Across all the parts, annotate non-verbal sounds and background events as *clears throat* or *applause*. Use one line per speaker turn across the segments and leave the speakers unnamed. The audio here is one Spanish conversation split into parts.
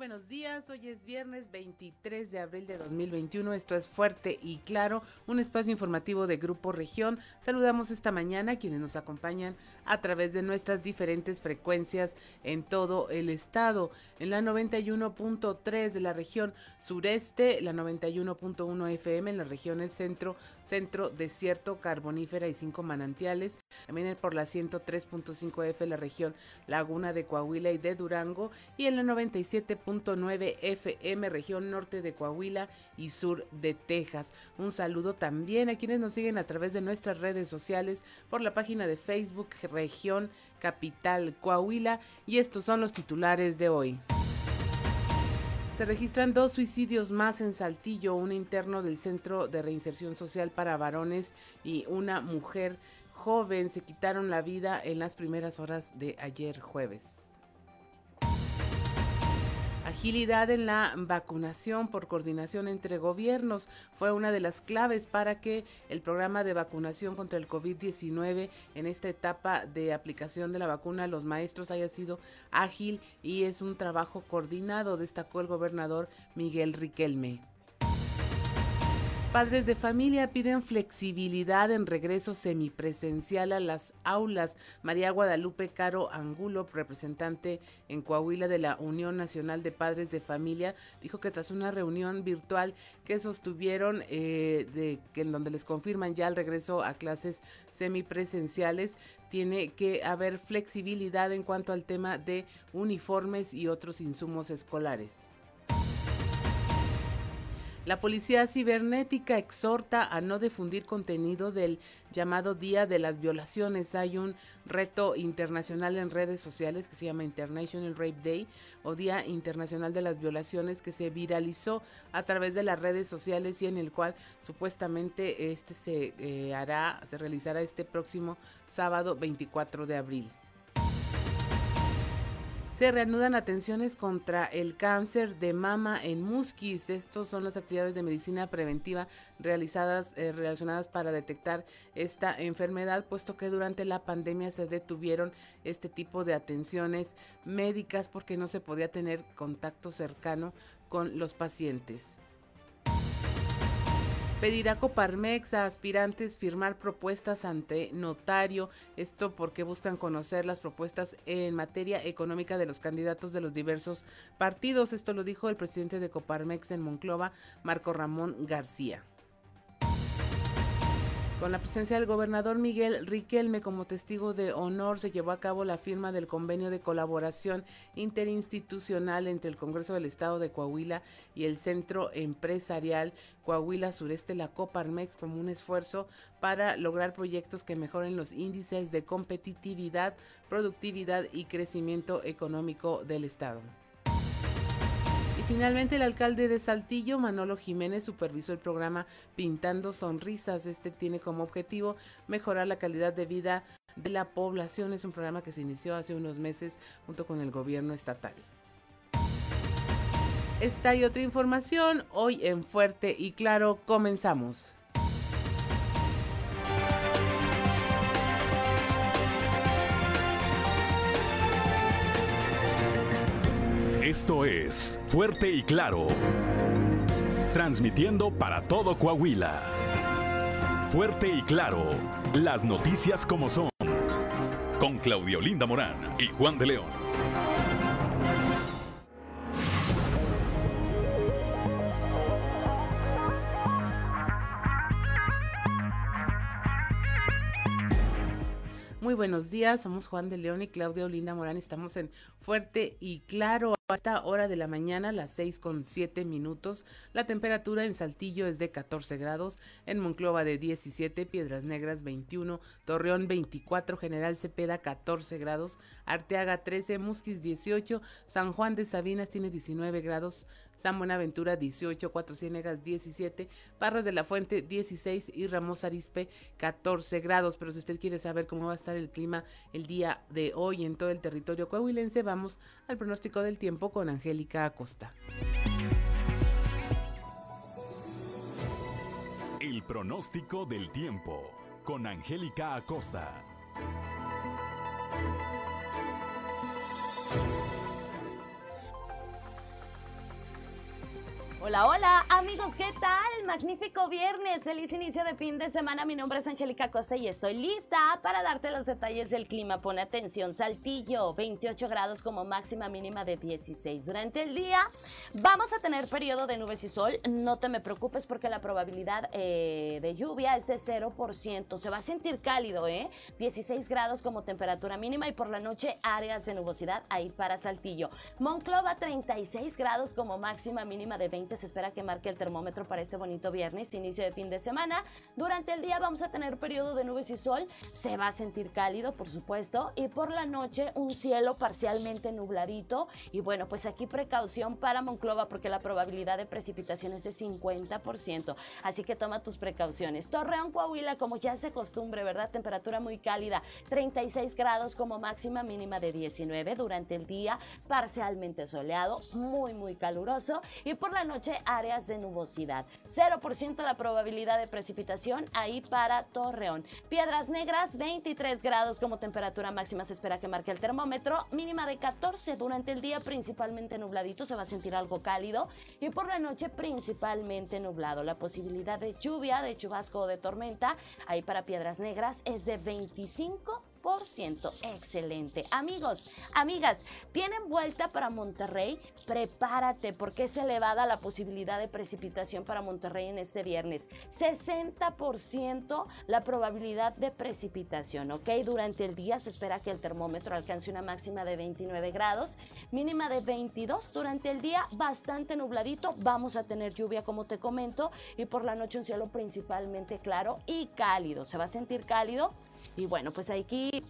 buenos días, hoy es viernes 23 de abril de 2021, esto es Fuerte y Claro, un espacio informativo de Grupo Región. Saludamos esta mañana a quienes nos acompañan a través de nuestras diferentes frecuencias en todo el estado, en la 91.3 de la región sureste, la 91.1 FM en las regiones centro, centro, desierto, carbonífera y cinco manantiales, también por la 103.5 F la región Laguna de Coahuila y de Durango. Y en la 97 9 FM, región norte de Coahuila y sur de Texas. Un saludo también a quienes nos siguen a través de nuestras redes sociales por la página de Facebook Región Capital Coahuila y estos son los titulares de hoy. Se registran dos suicidios más en Saltillo, un interno del Centro de Reinserción Social para Varones y una mujer joven se quitaron la vida en las primeras horas de ayer jueves. Agilidad en la vacunación por coordinación entre gobiernos fue una de las claves para que el programa de vacunación contra el COVID-19 en esta etapa de aplicación de la vacuna a los maestros haya sido ágil y es un trabajo coordinado, destacó el gobernador Miguel Riquelme. Padres de familia piden flexibilidad en regreso semipresencial a las aulas. María Guadalupe Caro Angulo, representante en Coahuila de la Unión Nacional de Padres de Familia, dijo que tras una reunión virtual que sostuvieron, eh, de, que en donde les confirman ya el regreso a clases semipresenciales, tiene que haber flexibilidad en cuanto al tema de uniformes y otros insumos escolares. La Policía Cibernética exhorta a no difundir contenido del llamado Día de las Violaciones. Hay un reto internacional en redes sociales que se llama International Rape Day o Día Internacional de las Violaciones que se viralizó a través de las redes sociales y en el cual supuestamente este se eh, hará, se realizará este próximo sábado 24 de abril. Se reanudan atenciones contra el cáncer de mama en Musquis. Estos son las actividades de medicina preventiva realizadas eh, relacionadas para detectar esta enfermedad, puesto que durante la pandemia se detuvieron este tipo de atenciones médicas porque no se podía tener contacto cercano con los pacientes. Pedirá Coparmex a aspirantes firmar propuestas ante notario. Esto porque buscan conocer las propuestas en materia económica de los candidatos de los diversos partidos. Esto lo dijo el presidente de Coparmex en Monclova, Marco Ramón García. Con la presencia del gobernador Miguel Riquelme como testigo de honor, se llevó a cabo la firma del convenio de colaboración interinstitucional entre el Congreso del Estado de Coahuila y el Centro Empresarial Coahuila Sureste, la Coparmex, como un esfuerzo para lograr proyectos que mejoren los índices de competitividad, productividad y crecimiento económico del Estado. Finalmente, el alcalde de Saltillo, Manolo Jiménez, supervisó el programa Pintando Sonrisas. Este tiene como objetivo mejorar la calidad de vida de la población. Es un programa que se inició hace unos meses junto con el gobierno estatal. Esta y otra información hoy en Fuerte y Claro comenzamos.
Esto es Fuerte y Claro. Transmitiendo para todo Coahuila. Fuerte y Claro. Las noticias como son. Con Claudio Linda Morán y Juan de León.
Muy buenos días, somos Juan de León y Claudia Olinda Morán. Estamos en Fuerte y Claro a esta hora de la mañana, las seis con siete minutos. La temperatura en Saltillo es de 14 grados, en Monclova de 17, Piedras Negras 21, Torreón 24, General Cepeda 14 grados, Arteaga 13, Musquis 18, San Juan de Sabinas tiene 19 grados, San Buenaventura 18, Cuatro Ciénegas 17, Parras de la Fuente 16 y Ramos Arispe 14 grados. Pero si usted quiere saber cómo va a estar el clima el día de hoy en todo el territorio coahuilense, vamos al pronóstico del tiempo con Angélica Acosta.
El pronóstico del tiempo con Angélica Acosta.
Hola, hola, amigos, ¿qué tal? Magnífico viernes, feliz inicio de fin de semana. Mi nombre es Angélica Costa y estoy lista para darte los detalles del clima. Pone atención, Saltillo, 28 grados como máxima mínima de 16. Durante el día vamos a tener periodo de nubes y sol. No te me preocupes porque la probabilidad eh, de lluvia es de 0%. Se va a sentir cálido, ¿eh? 16 grados como temperatura mínima y por la noche áreas de nubosidad ahí para Saltillo. Monclova, 36 grados como máxima mínima de 20 se espera que marque el termómetro para este bonito viernes, inicio de fin de semana. Durante el día vamos a tener periodo de nubes y sol, se va a sentir cálido, por supuesto, y por la noche un cielo parcialmente nubladito. Y bueno, pues aquí precaución para Monclova porque la probabilidad de precipitación es de 50%, así que toma tus precauciones. Torreón, Coahuila, como ya se costumbre, ¿verdad? Temperatura muy cálida, 36 grados como máxima mínima de 19 durante el día, parcialmente soleado, muy, muy caluroso. Y por la noche áreas de nubosidad. 0% la probabilidad de precipitación ahí para Torreón. Piedras Negras, 23 grados como temperatura máxima se espera que marque el termómetro. Mínima de 14 durante el día principalmente nubladito, se va a sentir algo cálido. Y por la noche principalmente nublado. La posibilidad de lluvia, de chubasco o de tormenta ahí para Piedras Negras es de 25 Excelente. Amigos, amigas, tienen vuelta para Monterrey. Prepárate porque es elevada la posibilidad de precipitación para Monterrey en este viernes. 60% la probabilidad de precipitación, ¿ok? Durante el día se espera que el termómetro alcance una máxima de 29 grados, mínima de 22 durante el día, bastante nubladito. Vamos a tener lluvia, como te comento, y por la noche un cielo principalmente claro y cálido. Se va a sentir cálido y bueno, pues aquí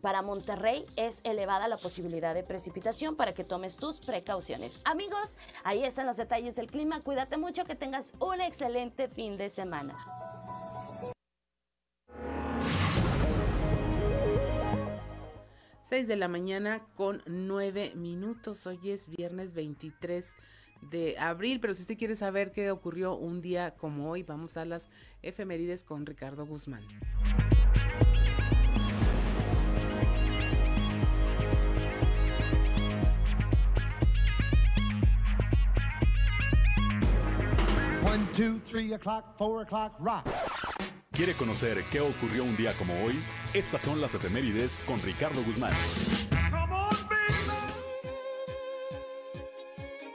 para Monterrey es elevada la posibilidad de precipitación para que tomes tus precauciones. Amigos, ahí están los detalles del clima. Cuídate mucho, que tengas un excelente fin de semana.
Seis de la mañana con nueve minutos. Hoy es viernes 23 de abril, pero si usted quiere saber qué ocurrió un día como hoy, vamos a las efemérides con Ricardo Guzmán.
¿Quiere conocer qué ocurrió un día como hoy? Estas son las efemérides con Ricardo Guzmán.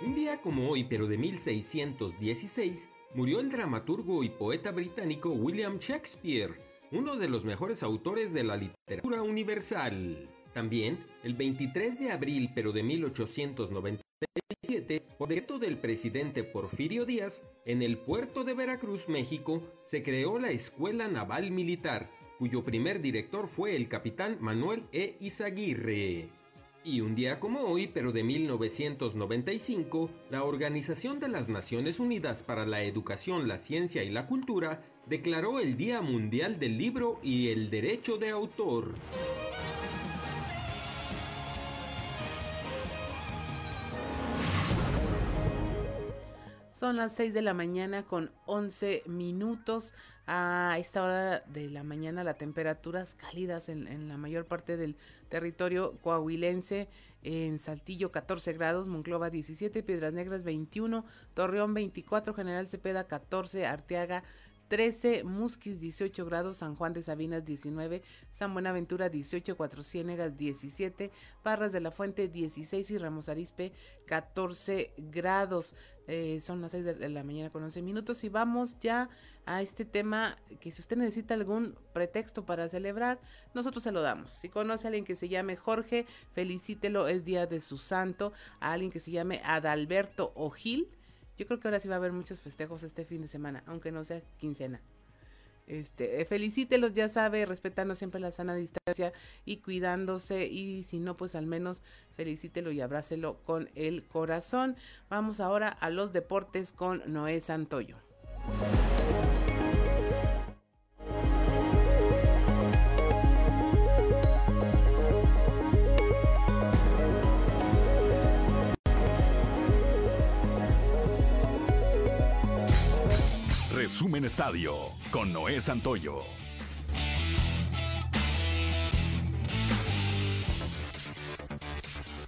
Un día como hoy, pero de 1616, murió el dramaturgo y poeta británico William Shakespeare, uno de los mejores autores de la literatura universal. También, el 23 de abril, pero de 1890, por decreto del presidente Porfirio Díaz, en el puerto de Veracruz, México, se creó la Escuela Naval Militar, cuyo primer director fue el capitán Manuel E. Izaguirre. Y un día como hoy, pero de 1995, la Organización de las Naciones Unidas para la Educación, la Ciencia y la Cultura declaró el Día Mundial del Libro y el Derecho de Autor.
Son las 6 de la mañana con 11 minutos. A esta hora de la mañana las temperaturas cálidas en, la mayor parte del territorio coahuilense. En Saltillo 14 grados, Monclova 17, Piedras Negras 21, Torreón 24, General Cepeda 14, Arteaga 13, Musquis 18 grados, San Juan de Sabinas 19, San Buenaventura 18, Cuatro Ciénegas 17, Parras de la Fuente 16 y Ramos Arispe 14 grados. Eh, son las 6 de la mañana con 11 minutos y vamos ya a este tema que si usted necesita algún pretexto para celebrar, nosotros se lo damos. Si conoce a alguien que se llame Jorge, felicítelo, es día de su santo, a alguien que se llame Adalberto Gil yo creo que ahora sí va a haber muchos festejos este fin de semana, aunque no sea quincena. Este, eh, felicítelos, ya sabe, respetando siempre la sana distancia y cuidándose y si no, pues al menos felicítelo y abrácelo con el corazón. Vamos ahora a los deportes con Noé Santoyo.
Resumen Estadio con Noé Santoyo.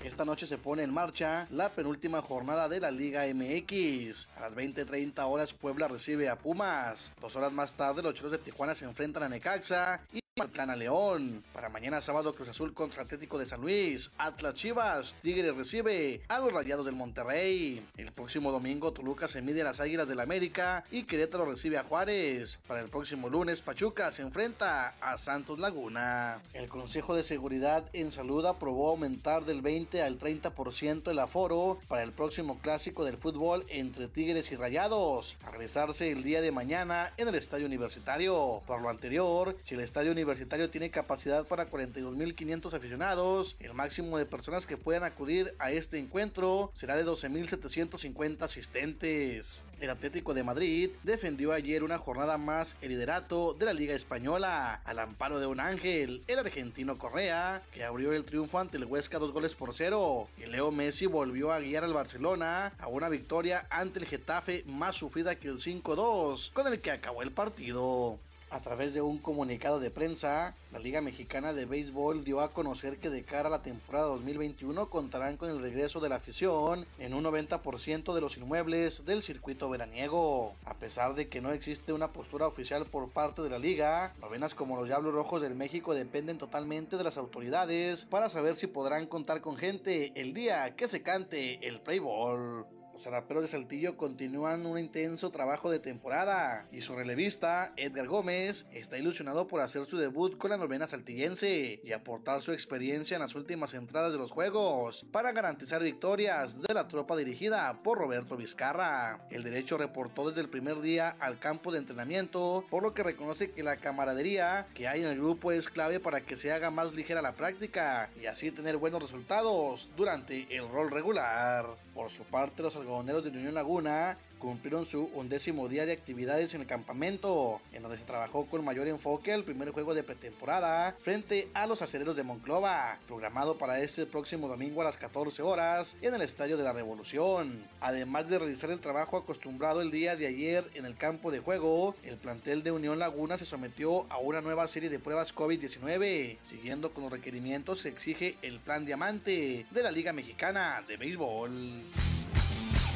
esta noche se pone en marcha la penúltima jornada de la Liga MX. A las 20:30 horas Puebla recibe a Pumas. Dos horas más tarde los Choros de Tijuana se enfrentan a Necaxa y a León. Para mañana sábado Cruz Azul contra Atlético de San Luis. Atlas Chivas. Tigre recibe a los Rayados del Monterrey. El próximo domingo Toluca se mide a las Águilas del América y Querétaro recibe a Juárez. Para el próximo lunes Pachuca se enfrenta a Santos Laguna. El Consejo de Seguridad en Salud aprobó aumentar del 20 al 30% el aforo para el próximo clásico del fútbol entre Tigres y Rayados, a realizarse el día de mañana en el Estadio Universitario. Por lo anterior, si el Estadio Universitario tiene capacidad para 42.500 aficionados. El máximo de personas que puedan acudir a este encuentro será de 12.750 asistentes. El Atlético de Madrid defendió ayer una jornada más el liderato de la Liga Española al amparo de un ángel, el argentino Correa, que abrió el triunfo ante el Huesca dos goles por cero. Y Leo Messi volvió a guiar al Barcelona a una victoria ante el Getafe más sufrida que el 5-2, con el que acabó el partido. A través de un comunicado de prensa, la Liga Mexicana de Béisbol dio a conocer que de cara a la temporada 2021 contarán con el regreso de la afición en un 90% de los inmuebles del circuito veraniego. A pesar de que no existe una postura oficial por parte de la liga, novenas como los Diablos Rojos del México dependen totalmente de las autoridades para saber si podrán contar con gente el día que se cante el Play Ball. Los raperos de Saltillo continúan un intenso trabajo de temporada y su relevista, Edgar Gómez, está ilusionado por hacer su debut con la novena saltillense y aportar su experiencia en las últimas entradas de los juegos para garantizar victorias de la tropa dirigida por Roberto Vizcarra. El derecho reportó desde el primer día al campo de entrenamiento, por lo que reconoce que la camaradería que hay en el grupo es clave para que se haga más ligera la práctica y así tener buenos resultados durante el rol regular. Por su parte, los algodoneros de Unión Laguna cumplieron su undécimo día de actividades en el campamento, en donde se trabajó con mayor enfoque el primer juego de pretemporada frente a los acereros de Monclova, programado para este próximo domingo a las 14 horas en el Estadio de la Revolución. Además de realizar el trabajo acostumbrado el día de ayer en el campo de juego, el plantel de Unión Laguna se sometió a una nueva serie de pruebas COVID-19, siguiendo con los requerimientos que exige el Plan Diamante de la Liga Mexicana de Béisbol.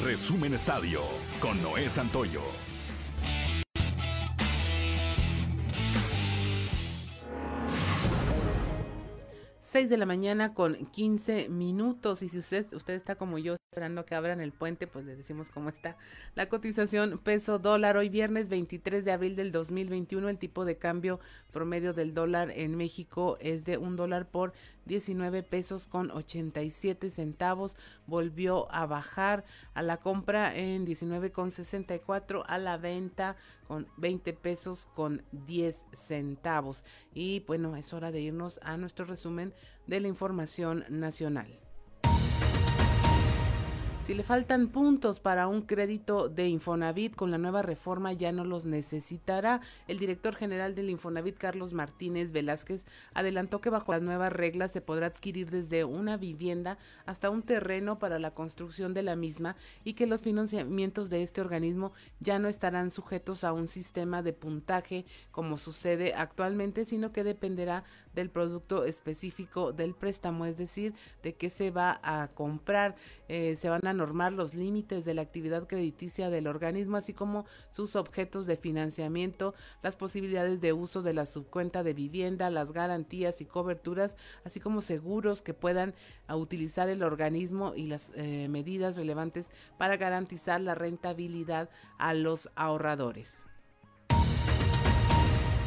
Resumen Estadio con Noé Santoyo.
6 de la mañana con 15 minutos y si usted, usted está como yo esperando que abran el puente, pues le decimos cómo está la cotización peso dólar. Hoy viernes 23 de abril del 2021 el tipo de cambio promedio del dólar en México es de un dólar por 19 pesos con 87 centavos. Volvió a bajar a la compra en 19 con 64 a la venta con 20 pesos con 10 centavos. Y bueno, es hora de irnos a nuestro resumen de la información nacional. Si le faltan puntos para un crédito de Infonavit con la nueva reforma ya no los necesitará. El director general del Infonavit, Carlos Martínez Velázquez, adelantó que bajo las nuevas reglas se podrá adquirir desde una vivienda hasta un terreno para la construcción de la misma y que los financiamientos de este organismo ya no estarán sujetos a un sistema de puntaje como sucede actualmente, sino que dependerá del producto específico del préstamo, es decir, de qué se va a comprar. Eh, se van a normar los límites de la actividad crediticia del organismo, así como sus objetos de financiamiento, las posibilidades de uso de la subcuenta de vivienda, las garantías y coberturas, así como seguros que puedan utilizar el organismo y las eh, medidas relevantes para garantizar la rentabilidad a los ahorradores.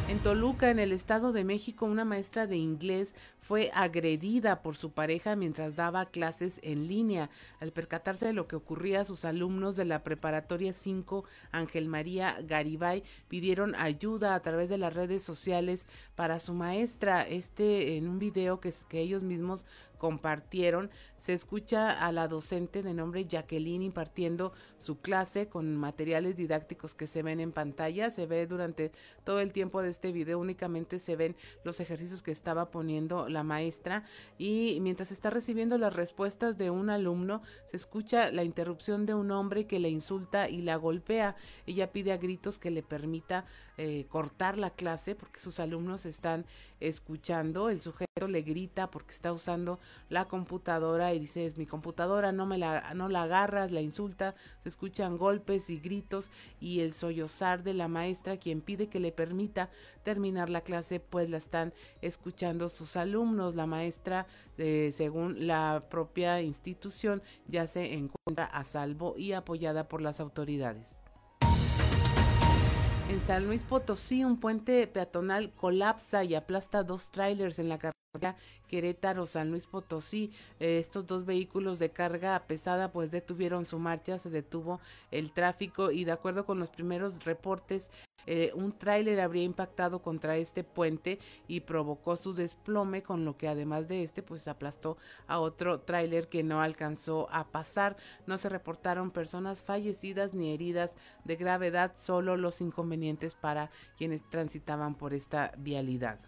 En Toluca, en el Estado de México, una maestra de inglés fue agredida por su pareja mientras daba clases en línea. Al percatarse de lo que ocurría, sus alumnos de la preparatoria 5, Ángel María Garibay, pidieron ayuda a través de las redes sociales para su maestra. Este en un video que, que ellos mismos compartieron, se escucha a la docente de nombre Jacqueline impartiendo su clase con materiales didácticos que se ven en pantalla, se ve durante todo el tiempo de este video, únicamente se ven los ejercicios que estaba poniendo la maestra. Y mientras está recibiendo las respuestas de un alumno, se escucha la interrupción de un hombre que le insulta y la golpea. Ella pide a gritos que le permita eh, cortar la clase porque sus alumnos están escuchando, el sujeto le grita porque está usando la computadora y dice, es mi computadora, no me la, no la agarras, la insulta, se escuchan golpes y gritos y el sollozar de la maestra quien pide que le permita terminar la clase, pues la están escuchando sus alumnos. La maestra, eh, según la propia institución, ya se encuentra a salvo y apoyada por las autoridades. En San Luis Potosí, un puente peatonal colapsa y aplasta dos trailers en la carretera Querétaro, San Luis Potosí. Eh, estos dos vehículos de carga pesada pues detuvieron su marcha, se detuvo el tráfico y de acuerdo con los primeros reportes, eh, un tráiler habría impactado contra este puente y provocó su desplome, con lo que además de este pues aplastó a otro tráiler que no alcanzó a pasar. No se reportaron personas fallecidas ni heridas de gravedad, solo los inconvenientes para quienes transitaban por esta vialidad.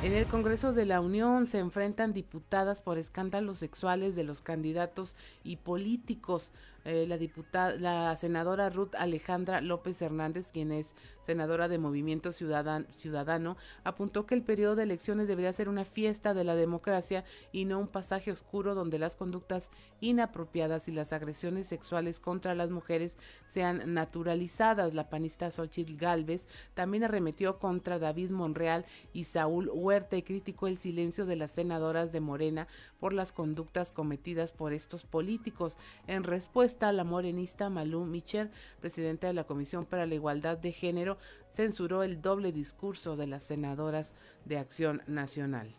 En el Congreso de la Unión se enfrentan diputadas por escándalos sexuales de los candidatos y políticos. Eh, la diputada, la senadora Ruth Alejandra López Hernández, quien es senadora de Movimiento Ciudadano, apuntó que el periodo de elecciones debería ser una fiesta de la democracia y no un pasaje oscuro donde las conductas inapropiadas y las agresiones sexuales contra las mujeres sean naturalizadas. La panista Xochitl Galvez también arremetió contra David Monreal y Saúl Huerta y criticó el silencio de las senadoras de Morena por las conductas cometidas por estos políticos. En respuesta, la morenista Malú Micher, presidenta de la Comisión para la Igualdad de Género, censuró el doble discurso de las senadoras de Acción Nacional.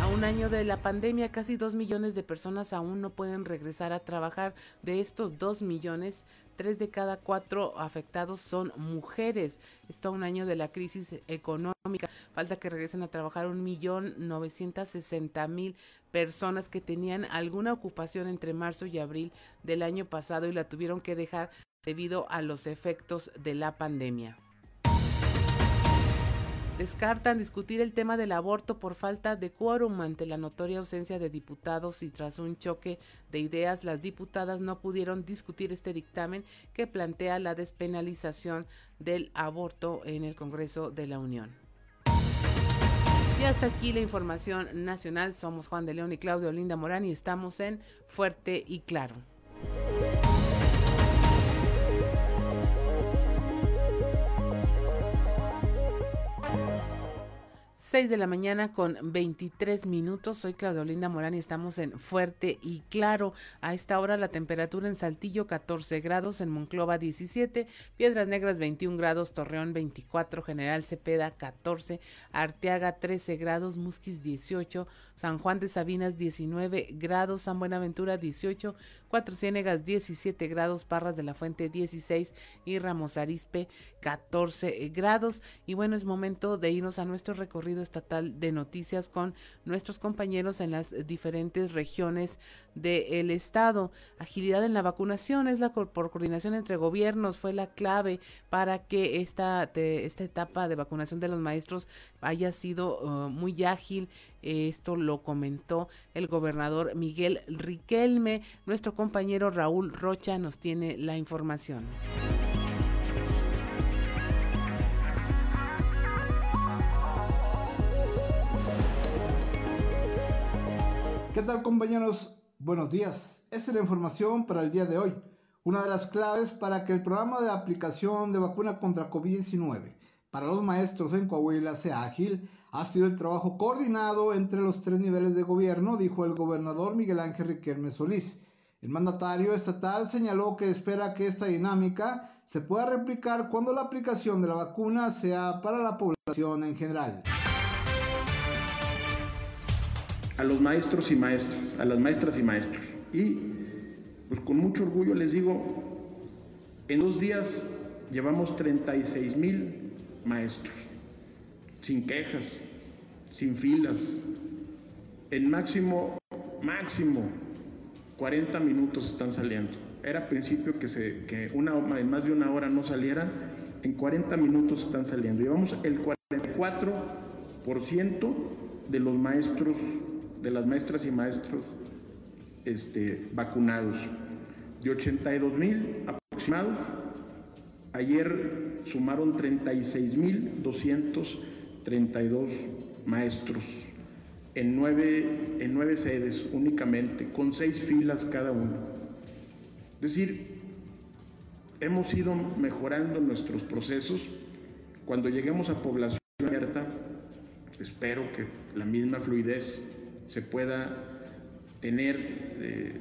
A un año de la pandemia, casi dos millones de personas aún no pueden regresar a trabajar. De estos dos millones, tres de cada cuatro afectados son mujeres. Está un año de la crisis económica. Falta que regresen a trabajar un millón novecientos sesenta mil personas que tenían alguna ocupación entre marzo y abril del año pasado y la tuvieron que dejar debido a los efectos de la pandemia. Descartan discutir el tema del aborto por falta de quórum ante la notoria ausencia de diputados y tras un choque de ideas, las diputadas no pudieron discutir este dictamen que plantea la despenalización del aborto en el Congreso de la Unión. Y hasta aquí la información nacional. Somos Juan de León y Claudio Linda Morán y estamos en Fuerte y Claro. 6 de la mañana con 23 minutos. Soy Claudio Linda Morán y estamos en Fuerte y Claro. A esta hora la temperatura en Saltillo 14 grados, en Monclova 17, Piedras Negras 21 grados, Torreón 24, General Cepeda 14, Arteaga 13 grados, Musquis 18, San Juan de Sabinas 19 grados, San Buenaventura 18, Cuatro Ciénegas 17 grados, Parras de la Fuente 16 y Ramos Arispe 14 grados. Y bueno, es momento de irnos a nuestro recorrido estatal de noticias con nuestros compañeros en las diferentes regiones del estado. Agilidad en la vacunación es la por coordinación entre gobiernos fue la clave para que esta, esta etapa de vacunación de los maestros haya sido uh, muy ágil. Esto lo comentó el gobernador Miguel Riquelme. Nuestro compañero Raúl Rocha nos tiene la información.
¿Qué tal compañeros? Buenos días. Esta es la información para el día de hoy. Una de las claves para que el programa de aplicación de vacuna contra COVID-19 para los maestros en Coahuila sea ágil ha sido el trabajo coordinado entre los tres niveles de gobierno, dijo el gobernador Miguel Ángel Riquelme Solís. El mandatario estatal señaló que espera que esta dinámica se pueda replicar cuando la aplicación de la vacuna sea para la población en general
a los maestros y maestras, a las maestras y maestros. Y pues con mucho orgullo les digo, en dos días llevamos 36 mil maestros, sin quejas, sin filas, en máximo, máximo 40 minutos están saliendo. Era principio que, se, que una, más de una hora no salieran, en 40 minutos están saliendo. Llevamos el 44% de los maestros de las maestras y maestros este, vacunados. De 82 mil aproximados, ayer sumaron 36 mil 232 maestros en nueve, en nueve sedes únicamente, con seis filas cada uno. Es decir, hemos ido mejorando nuestros procesos. Cuando lleguemos a población abierta, espero que la misma fluidez se pueda tener eh,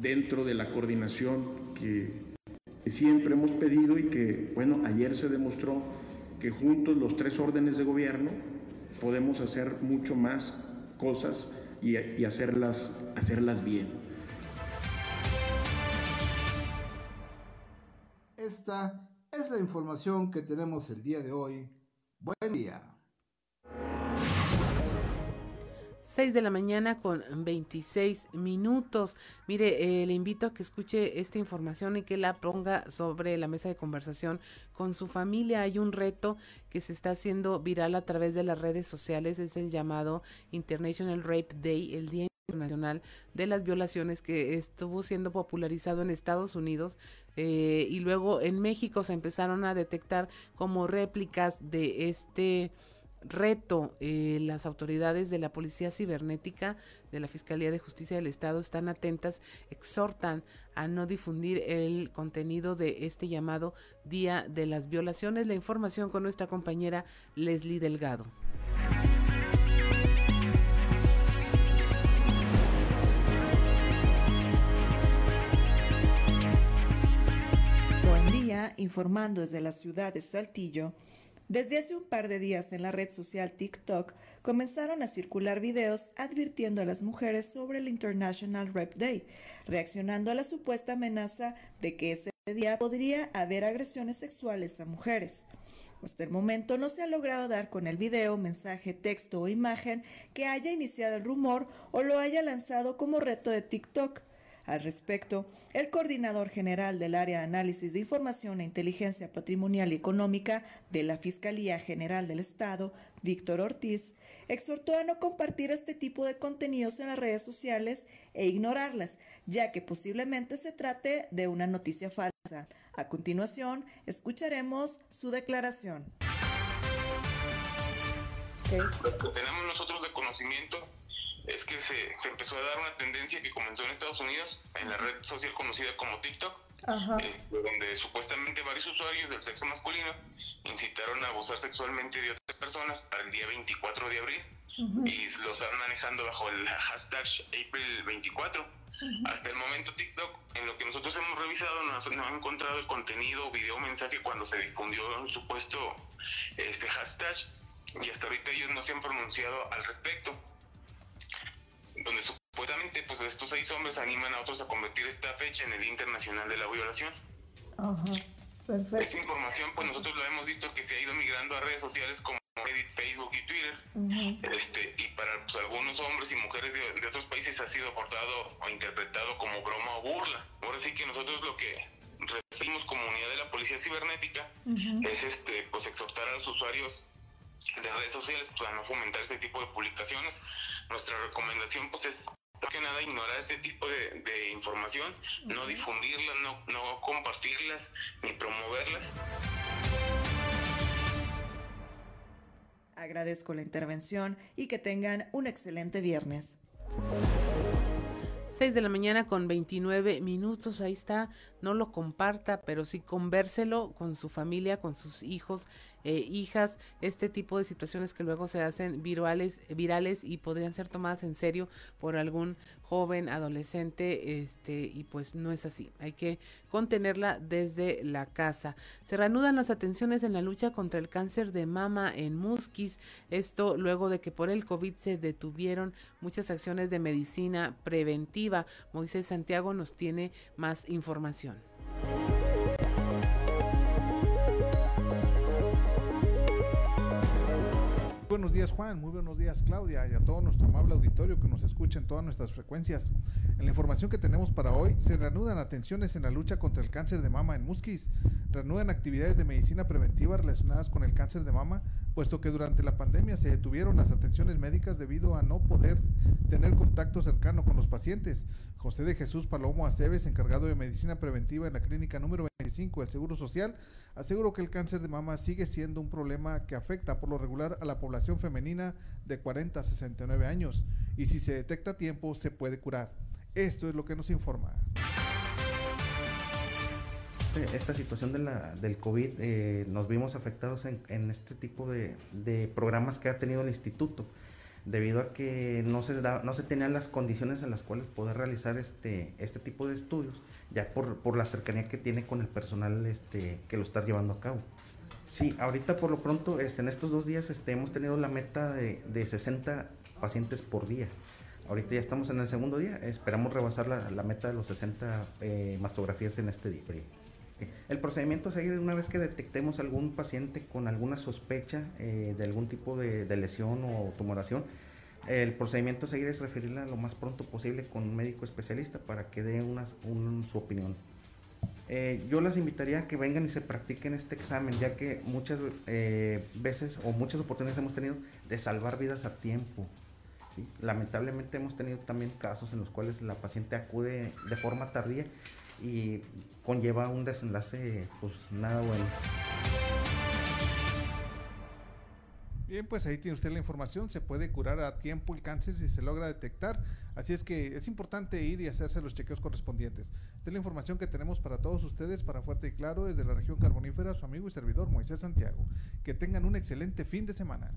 dentro de la coordinación que, siempre hemos pedido y que, bueno, ayer se demostró que juntos los tres órdenes de gobierno podemos hacer mucho más cosas y, y hacerlas, hacerlas bien.
Esta es la información que tenemos el día de hoy. Buen día.
6 de la mañana con 26 minutos. Mire, eh, le invito a que escuche esta información y que la ponga sobre la mesa de conversación con su familia. Hay un reto que se está haciendo viral a través de las redes sociales, es el llamado International Rape Day, el Día Internacional de las Violaciones que estuvo siendo popularizado en Estados Unidos eh, y luego en México se empezaron a detectar como réplicas de este reto. Eh, las autoridades de la Policía Cibernética, de la Fiscalía de Justicia del Estado están atentas, exhortan a no difundir el contenido de este llamado Día de las Violaciones. La información con nuestra compañera Leslie Delgado.
Buen día, informando desde la ciudad de Saltillo. Desde hace un par de días en la red social TikTok comenzaron a circular videos advirtiendo a las mujeres sobre el International Rape Day, reaccionando a la supuesta amenaza de que ese día podría haber agresiones sexuales a mujeres. Hasta el momento no se ha logrado dar con el video, mensaje, texto o imagen que haya iniciado el rumor o lo haya lanzado como reto de TikTok. Al respecto, el coordinador general del área de análisis de información e inteligencia patrimonial y económica de la Fiscalía General del Estado, Víctor Ortiz, exhortó a no compartir este tipo de contenidos en las redes sociales e ignorarlas, ya que posiblemente se trate de una noticia falsa. A continuación, escucharemos su declaración.
Lo que tenemos nosotros de conocimiento es que se, se, empezó a dar una tendencia que comenzó en Estados Unidos, en la red social conocida como TikTok, este, donde supuestamente varios usuarios del sexo masculino incitaron a abusar sexualmente de otras personas para el día 24 de abril y lo están manejando bajo el hashtag April24. Hasta el momento TikTok, en lo que nosotros hemos revisado, no, no ha encontrado el contenido, video mensaje cuando se difundió un supuesto este hashtag y hasta ahorita ellos no se han pronunciado al respecto donde supuestamente pues estos seis hombres animan a otros a convertir esta fecha en el Día Internacional de la Violación.
Ajá, perfecto.
Esta información pues nosotros lo hemos visto que se ha ido migrando a redes sociales como Reddit, Facebook y Twitter.
Ujú.
este Y para pues, algunos hombres y mujeres de, de otros países ha sido aportado o interpretado como broma o burla. Ahora sí que nosotros lo que referimos como unidad de la policía cibernética es este pues exhortar a los usuarios de redes sociales pues, a no fomentar este tipo de publicaciones. Nuestra recomendación pues es más que nada ignorar este tipo de, de información, no difundirlas, no, no compartirlas ni promoverlas.
Agradezco la intervención y que tengan un excelente viernes.
6 de la mañana con 29 minutos, ahí está, no lo comparta, pero sí convérselo con su familia, con sus hijos, eh, hijas, este tipo de situaciones que luego se hacen virales, virales y podrían ser tomadas en serio por algún joven, adolescente, este, y pues no es así, hay que contenerla desde la casa. Se reanudan las atenciones en la lucha contra el cáncer de mama en Musquis, esto luego de que por el COVID se detuvieron muchas acciones de medicina preventiva. Moisés Santiago nos tiene más información.
Buenos días Juan, muy buenos días Claudia y a todo nuestro amable auditorio que nos escucha en todas nuestras frecuencias. En la información que tenemos para hoy, se reanudan atenciones en la lucha contra el cáncer de mama en Musquis, reanudan actividades de medicina preventiva relacionadas con el cáncer de mama, puesto que durante la pandemia se detuvieron las atenciones médicas debido a no poder tener contacto cercano con los pacientes. José de Jesús Palomo Aceves, encargado de medicina preventiva en la clínica número 25 del Seguro Social, aseguró que el cáncer de mama sigue siendo un problema que afecta por lo regular a la población femenina de 40 a 69 años y si se detecta a tiempo se puede curar. Esto es lo que nos informa.
Este, esta situación de la, del COVID eh, nos vimos afectados en, este tipo de, de programas que ha tenido el instituto debido a que no se, da, no se tenían las condiciones en las cuales poder realizar este, este tipo de estudios, ya por, por la cercanía que tiene con el personal este, que lo está llevando a cabo. Sí, ahorita por lo pronto, este, en estos dos días este, hemos tenido la meta de, de 60 pacientes por día. Ahorita ya estamos en el segundo día, esperamos rebasar la, la meta de los 60 eh, mastografías en este día. El procedimiento a seguir una vez que detectemos algún paciente con alguna sospecha eh, de algún tipo de, lesión o tumoración, el procedimiento a seguir es referirla lo más pronto posible con un médico especialista para que dé una, su opinión. Eh, yo las invitaría a que vengan y se practiquen este examen, ya que muchas eh, veces o muchas oportunidades hemos tenido de salvar vidas a tiempo. Lamentablemente hemos tenido también casos en los cuales la paciente acude de forma tardía y conlleva un desenlace pues nada bueno.
Bien, pues ahí tiene usted la información, se puede curar a tiempo el cáncer si se logra detectar, así es que es importante ir y hacerse los chequeos correspondientes. Esta es la información que tenemos para todos ustedes, para Fuerte y Claro, desde la región carbonífera, su amigo y servidor Moisés Santiago. Que tengan un excelente fin de semana.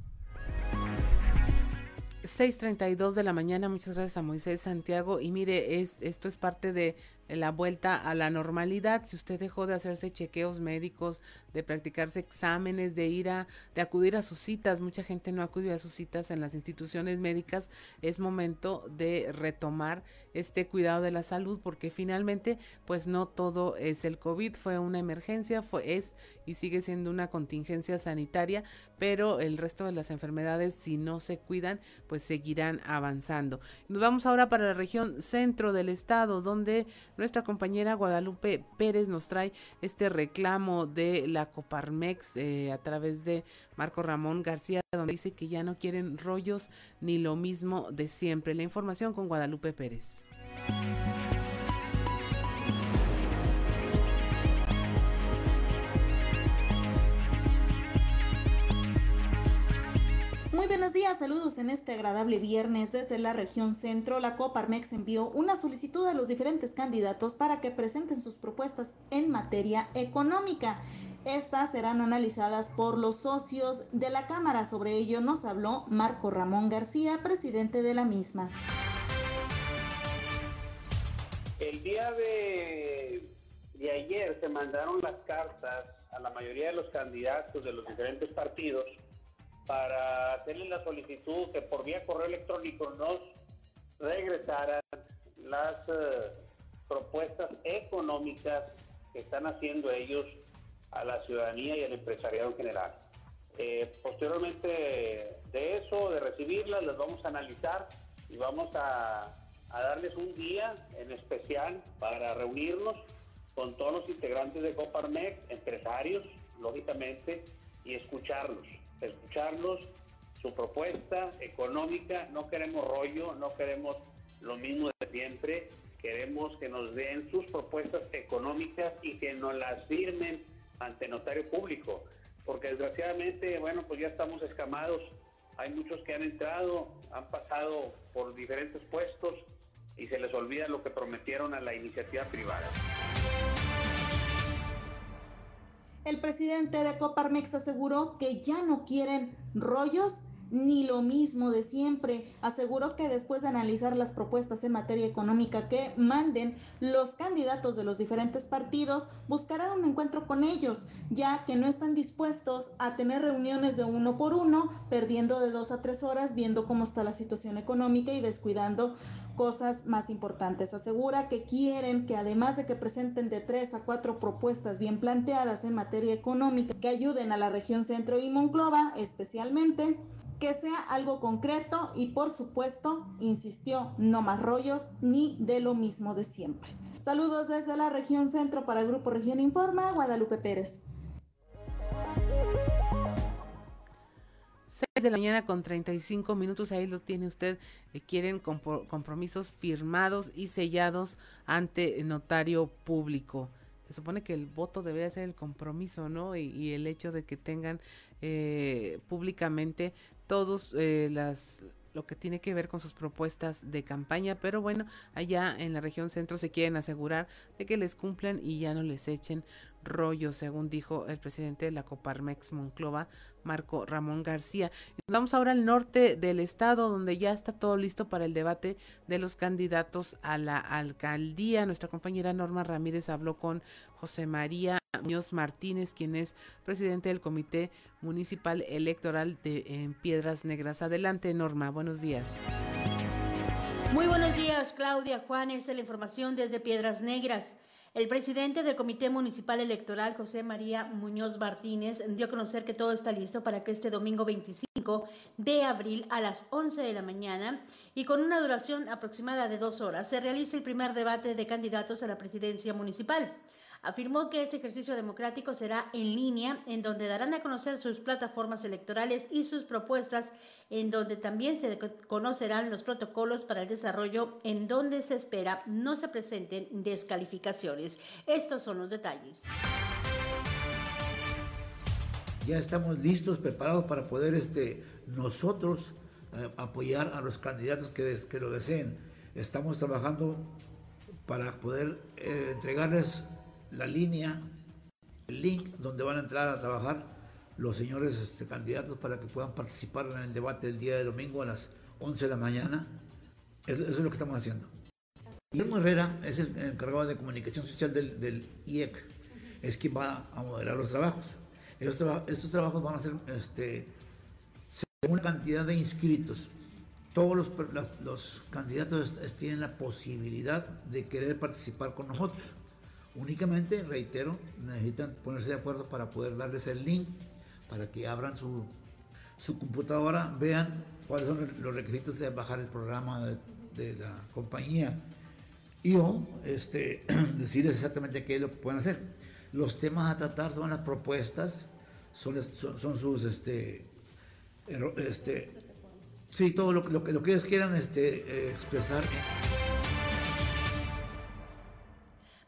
6.32 de la mañana, muchas gracias a Moisés Santiago. Y mire, es, esto es parte de la vuelta a la normalidad. Si usted dejó de hacerse chequeos médicos, de practicarse exámenes, de ir a, de acudir a sus citas, mucha gente no acudió a sus citas en las instituciones médicas, es momento de retomar este cuidado de la salud porque finalmente pues no todo es el COVID, fue una emergencia, fue, es y sigue siendo una contingencia sanitaria, pero el resto de las enfermedades si no se cuidan pues seguirán avanzando. Nos vamos ahora para la región centro del estado donde nuestra compañera Guadalupe Pérez nos trae este reclamo de la Coparmex eh, a través de Marco Ramón García, donde dice que ya no quieren rollos ni lo mismo de siempre. La información con Guadalupe Pérez.
Buenos días, saludos en este agradable viernes desde la región centro. La Coparmex envió una solicitud a los diferentes candidatos para que presenten sus propuestas en materia económica. Estas serán analizadas por los socios de la Cámara. Sobre ello nos habló Marco Ramón García, presidente de la misma.
El día de, de ayer se mandaron las cartas a la mayoría de los candidatos de los diferentes partidos para hacerle la solicitud que por vía correo electrónico nos regresaran las eh, propuestas económicas que están haciendo ellos a la ciudadanía y al empresariado en general. Eh, posteriormente de eso, de recibirlas, las vamos a analizar y vamos a, a darles un día en especial para reunirnos con todos los integrantes de Coparmex, empresarios, lógicamente, y escucharlos escucharlos, su propuesta económica, no queremos rollo, no queremos lo mismo de siempre, queremos que nos den sus propuestas económicas y que nos las firmen ante notario público, porque desgraciadamente, bueno, pues ya estamos escamados, hay muchos que han entrado, han pasado por diferentes puestos y se les olvida lo que prometieron a la iniciativa privada.
El presidente de Coparmex aseguró que ya no quieren rollos ni lo mismo de siempre. Aseguró que después de analizar las propuestas en materia económica que manden los candidatos de los diferentes partidos, buscarán un encuentro con ellos, ya que no están dispuestos a tener reuniones de uno por uno, perdiendo de dos a tres horas viendo cómo está la situación económica y descuidando cosas más importantes. Asegura que quieren que además de que presenten de tres a cuatro propuestas bien planteadas en materia económica que ayuden a la región centro y Monclova especialmente, que sea algo concreto y por supuesto, insistió, no más rollos ni de lo mismo de siempre. Saludos desde la región centro para el Grupo Región Informa, Guadalupe Pérez.
6 de la mañana con 35 minutos, ahí lo tiene usted. Eh, quieren compromisos firmados y sellados ante notario público. Se supone que el voto debería ser el compromiso, ¿no? Y, el hecho de que tengan eh, públicamente todos eh, las lo que tiene que ver con sus propuestas de campaña, pero bueno, allá en la región centro se quieren asegurar de que les cumplan y ya no les echen rollo, según dijo el presidente de la Coparmex Monclova, Marco Ramón García. Vamos ahora al norte del estado, donde ya está todo listo para el debate de los candidatos a la alcaldía. Nuestra compañera Norma Ramírez habló con José María Muñoz Martínez, quien es presidente del Comité Municipal Electoral de Piedras Negras. Adelante, Norma, buenos días.
Muy buenos días, Claudia Juan. Esta es la información desde Piedras Negras. El presidente del Comité Municipal Electoral, José María Muñoz Martínez, dio a conocer que todo está listo para que este domingo 25 de abril a las 11 de la mañana y con una duración aproximada de dos horas se realice el primer debate de candidatos a la presidencia municipal afirmó que este ejercicio democrático será en línea, en donde darán a conocer sus plataformas electorales y sus propuestas, en donde también se conocerán los protocolos para el desarrollo, en donde se espera no se presenten descalificaciones. Estos son los detalles.
Ya estamos listos, preparados para poder este, nosotros eh, apoyar a los candidatos que, lo deseen. Estamos trabajando para poder eh, entregarles la línea, el link donde van a entrar a trabajar los señores este, candidatos para que puedan participar en el debate del día de domingo a las 11 de la mañana. Eso, es lo que estamos haciendo. Guillermo Herrera es el, encargado de comunicación social del, IEC, es quien va a moderar los trabajos. Estos, trabajos van a ser este, según la cantidad de inscritos. Todos los, los candidatos tienen la posibilidad de querer participar con nosotros. Únicamente, reitero, necesitan ponerse de acuerdo para poder darles el link, para que abran su, computadora, vean cuáles son los requisitos de bajar el programa de, la compañía y o este, *clears throat* decirles exactamente qué es lo que pueden hacer. Los temas a tratar son las propuestas, son, son, sus, este, este, sí, todo lo, lo, lo que ellos quieran este, expresar.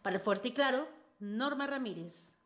Para Fuerte y Claro, Norma Ramírez.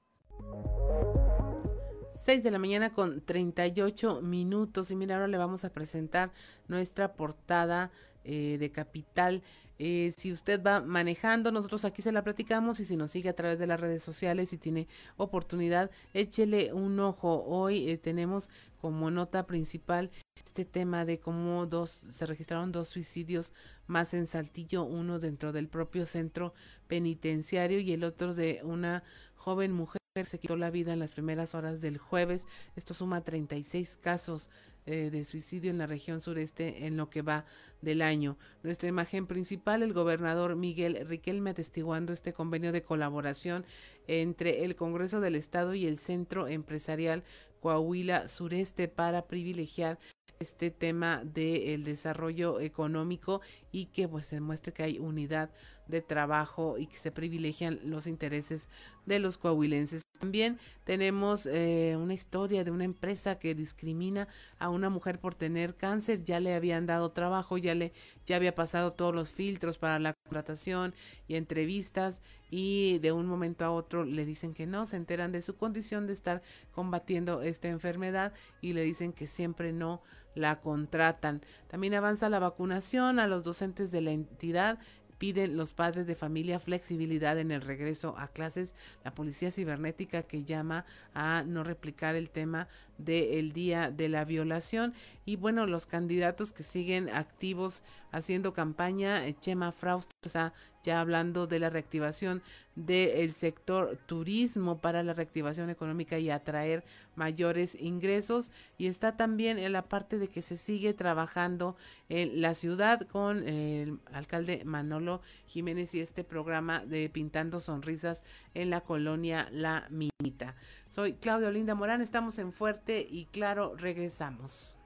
6 de la mañana con 38 minutos y mira, ahora le vamos a presentar nuestra portada eh, de Capital. Eh, si usted va manejando, nosotros aquí se la platicamos y si nos sigue a través de las redes sociales y tiene oportunidad, échele un ojo. Hoy eh, tenemos como nota principal este tema de cómo dos se registraron dos suicidios más en Saltillo, uno dentro del propio centro penitenciario y el otro de una joven mujer se quitó la vida en las primeras horas del jueves. Esto suma 36 casos eh, de suicidio en la región sureste en lo que va del año. Nuestra imagen principal, el gobernador Miguel Riquelme atestiguando este convenio de colaboración entre el Congreso del Estado y el Centro Empresarial Coahuila Sureste para privilegiar este tema del desarrollo económico y que pues se muestre que hay unidad de trabajo y que se privilegian los intereses de los coahuilenses. También tenemos eh, una historia de una empresa que discrimina a una mujer por tener cáncer, ya le habían dado trabajo, ya le ya había pasado todos los filtros para la contratación y entrevistas y de un momento a otro le dicen que no, se enteran de su condición de estar combatiendo esta enfermedad y le dicen que siempre no la contratan. También avanza la vacunación a los docentes de la entidad piden los padres de familia flexibilidad en el regreso a clases. La policía cibernética que llama a no replicar el tema del día de la violación. Y bueno, los candidatos que siguen activos haciendo campaña, eh, Chema Fraust está ya hablando de la reactivación del sector turismo para la reactivación económica y atraer mayores ingresos y está también en la parte de que se sigue trabajando en la ciudad con el alcalde Manolo Jiménez y este programa de Pintando Sonrisas en la colonia La Minita. Soy Claudia Olinda Morán, estamos en Fuerte y Claro, regresamos.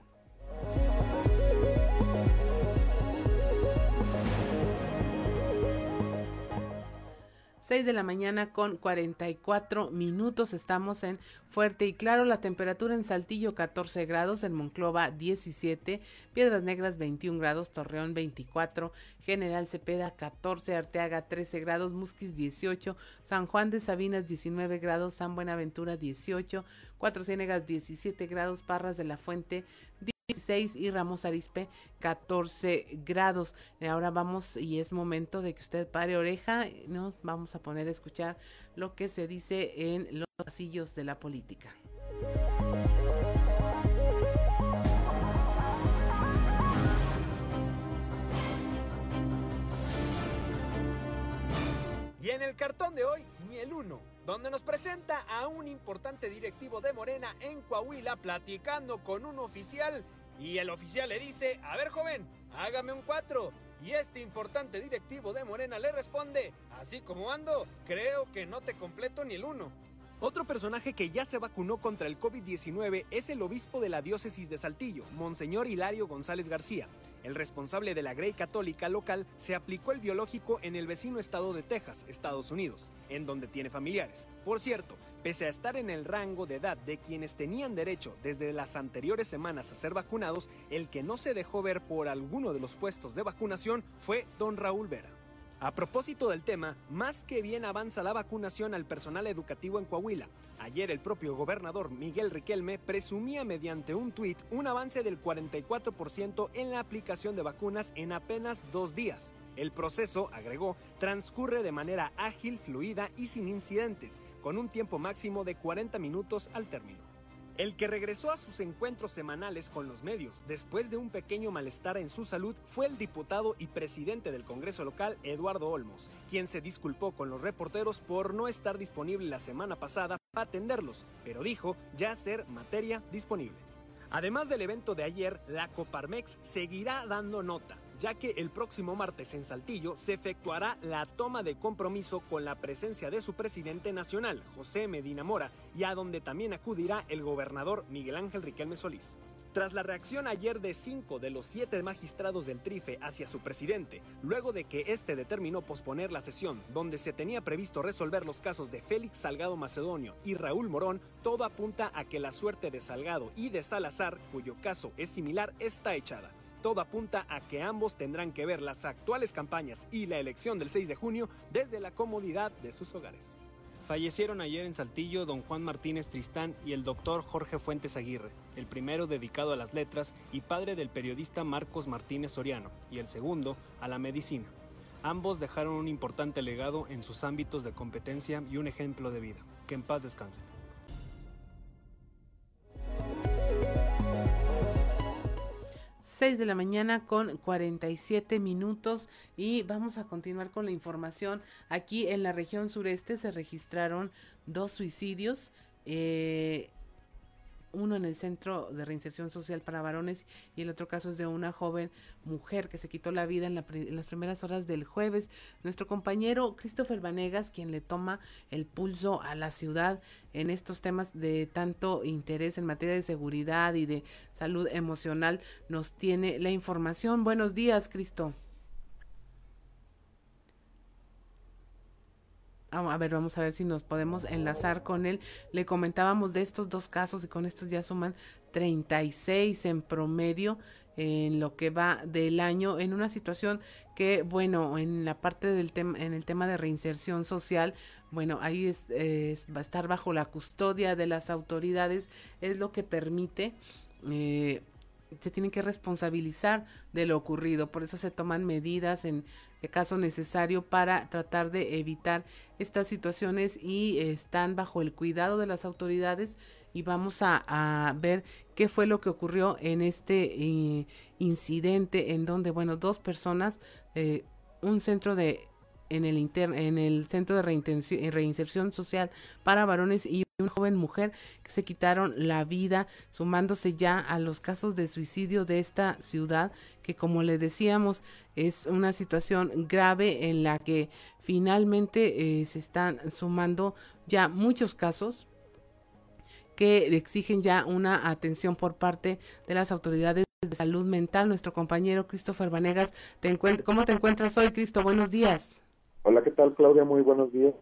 6 de la mañana con 44 minutos. Estamos en Fuerte y Claro. La temperatura en Saltillo 14 grados, en Monclova 17, Piedras Negras 21 grados, Torreón 24, General Cepeda 14, Arteaga 13 grados, Musquis 18, San Juan de Sabinas 19 grados, San Buenaventura 18, Cuatro Ciénegas 17 grados, Parras de la Fuente 16 y Ramos Arispe 14 grados. Ahora vamos y es momento de que usted pare oreja, nos vamos a poner a escuchar lo que se dice en los pasillos de la política.
Y en el cartón de hoy, ni el uno, donde nos presenta a un importante directivo de Morena en Coahuila platicando con un oficial y el oficial le dice, a ver joven, hágame un 4. Y este importante directivo de Morena le responde, así como ando, creo que no te completo ni el 1. Otro personaje que ya se vacunó contra el COVID-19 es el obispo de la diócesis de Saltillo, Monseñor Hilario González García. El responsable de la Grey Católica local se aplicó el biológico en el vecino estado de Texas, Estados Unidos, en donde tiene familiares. Por cierto, pese a estar en el rango de edad de quienes tenían derecho desde las anteriores semanas a ser vacunados, el que no se dejó ver por alguno de los puestos de vacunación fue don Raúl Vera. A propósito del tema, más que bien avanza la vacunación al personal educativo en Coahuila. Ayer el propio gobernador Miguel Riquelme presumía mediante un tuit un avance del 44% en la aplicación de vacunas en apenas dos días. El proceso, agregó, transcurre de manera ágil, fluida y sin incidentes, con un tiempo máximo de 40 minutos al término. El que regresó a sus encuentros semanales con los medios después de un pequeño malestar en su salud fue el diputado y presidente del Congreso local, Eduardo Olmos, quien se disculpó con los reporteros por no estar disponible la semana pasada para atenderlos, pero dijo ya ser materia disponible. Además del evento de ayer, la Coparmex seguirá dando nota ya que el próximo martes en Saltillo se efectuará la toma de compromiso con la presencia de su presidente nacional, José Medina Mora, y a donde también acudirá el gobernador Miguel Ángel Riquelme Solís. Tras la reacción ayer de cinco de los siete magistrados del TRIFE hacia su presidente, luego de que este determinó posponer la sesión donde se tenía previsto resolver los casos de Félix Salgado Macedonio y Raúl Morón, todo apunta a que la suerte de Salgado y de Salazar, cuyo caso es similar, está echada. Todo apunta a que ambos tendrán que ver las actuales campañas y la elección del 6 de junio desde la comodidad de sus hogares. Fallecieron ayer en Saltillo don Juan Martínez Tristán y el doctor Jorge Fuentes Aguirre, el primero dedicado a las letras y padre del periodista Marcos Martínez Soriano, y el segundo a la medicina. Ambos dejaron un importante legado en sus ámbitos de competencia y un ejemplo de vida. Que en paz descansen.
6 de la mañana con 47 minutos y vamos a continuar con la información. Aquí en la región sureste se registraron dos suicidios. Eh, uno en el Centro de Reinserción Social para Varones y el otro caso es de una joven mujer que se quitó la vida en, las primeras horas del jueves. Nuestro compañero Christopher Vanegas, quien le toma el pulso a la ciudad en estos temas de tanto interés en materia de seguridad y de salud emocional, nos tiene la información. Buenos días, Cristo. A ver, vamos a ver si nos podemos enlazar con él. Le comentábamos de estos dos casos y con estos ya suman 36 en promedio en lo que va del año en una situación que bueno en la parte del tema en el tema de reinserción social bueno ahí va a estar bajo la custodia de las autoridades es lo que permite eh, se tienen que responsabilizar de lo ocurrido, por eso se toman medidas en caso necesario para tratar de evitar estas situaciones y están bajo el cuidado de las autoridades y vamos a, ver qué fue lo que ocurrió en este eh, incidente en donde, bueno, dos personas, eh, un centro de en el inter, en el centro de reinserción social para varones y una joven mujer que se quitaron la vida, sumándose ya a los casos de suicidio de esta ciudad, que como le decíamos, es una situación grave en la que finalmente eh, se están sumando ya muchos casos que exigen ya una atención por parte de las autoridades de salud mental, nuestro compañero Christopher Vanegas. Te ¿Cómo te encuentras hoy, Cristo? Buenos días.
Hola, ¿qué tal, Claudia? Muy buenos días.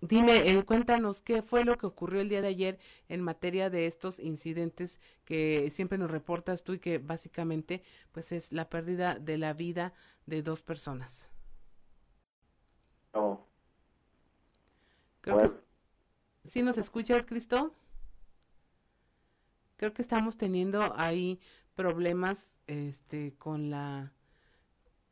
Dime, eh, cuéntanos qué fue lo que ocurrió el día de ayer en materia de estos incidentes que siempre nos reportas tú y que básicamente pues es la pérdida de la vida de dos personas.
No.
Creo que ¿Sí nos escuchas, Cristo? Creo que estamos teniendo ahí problemas este con la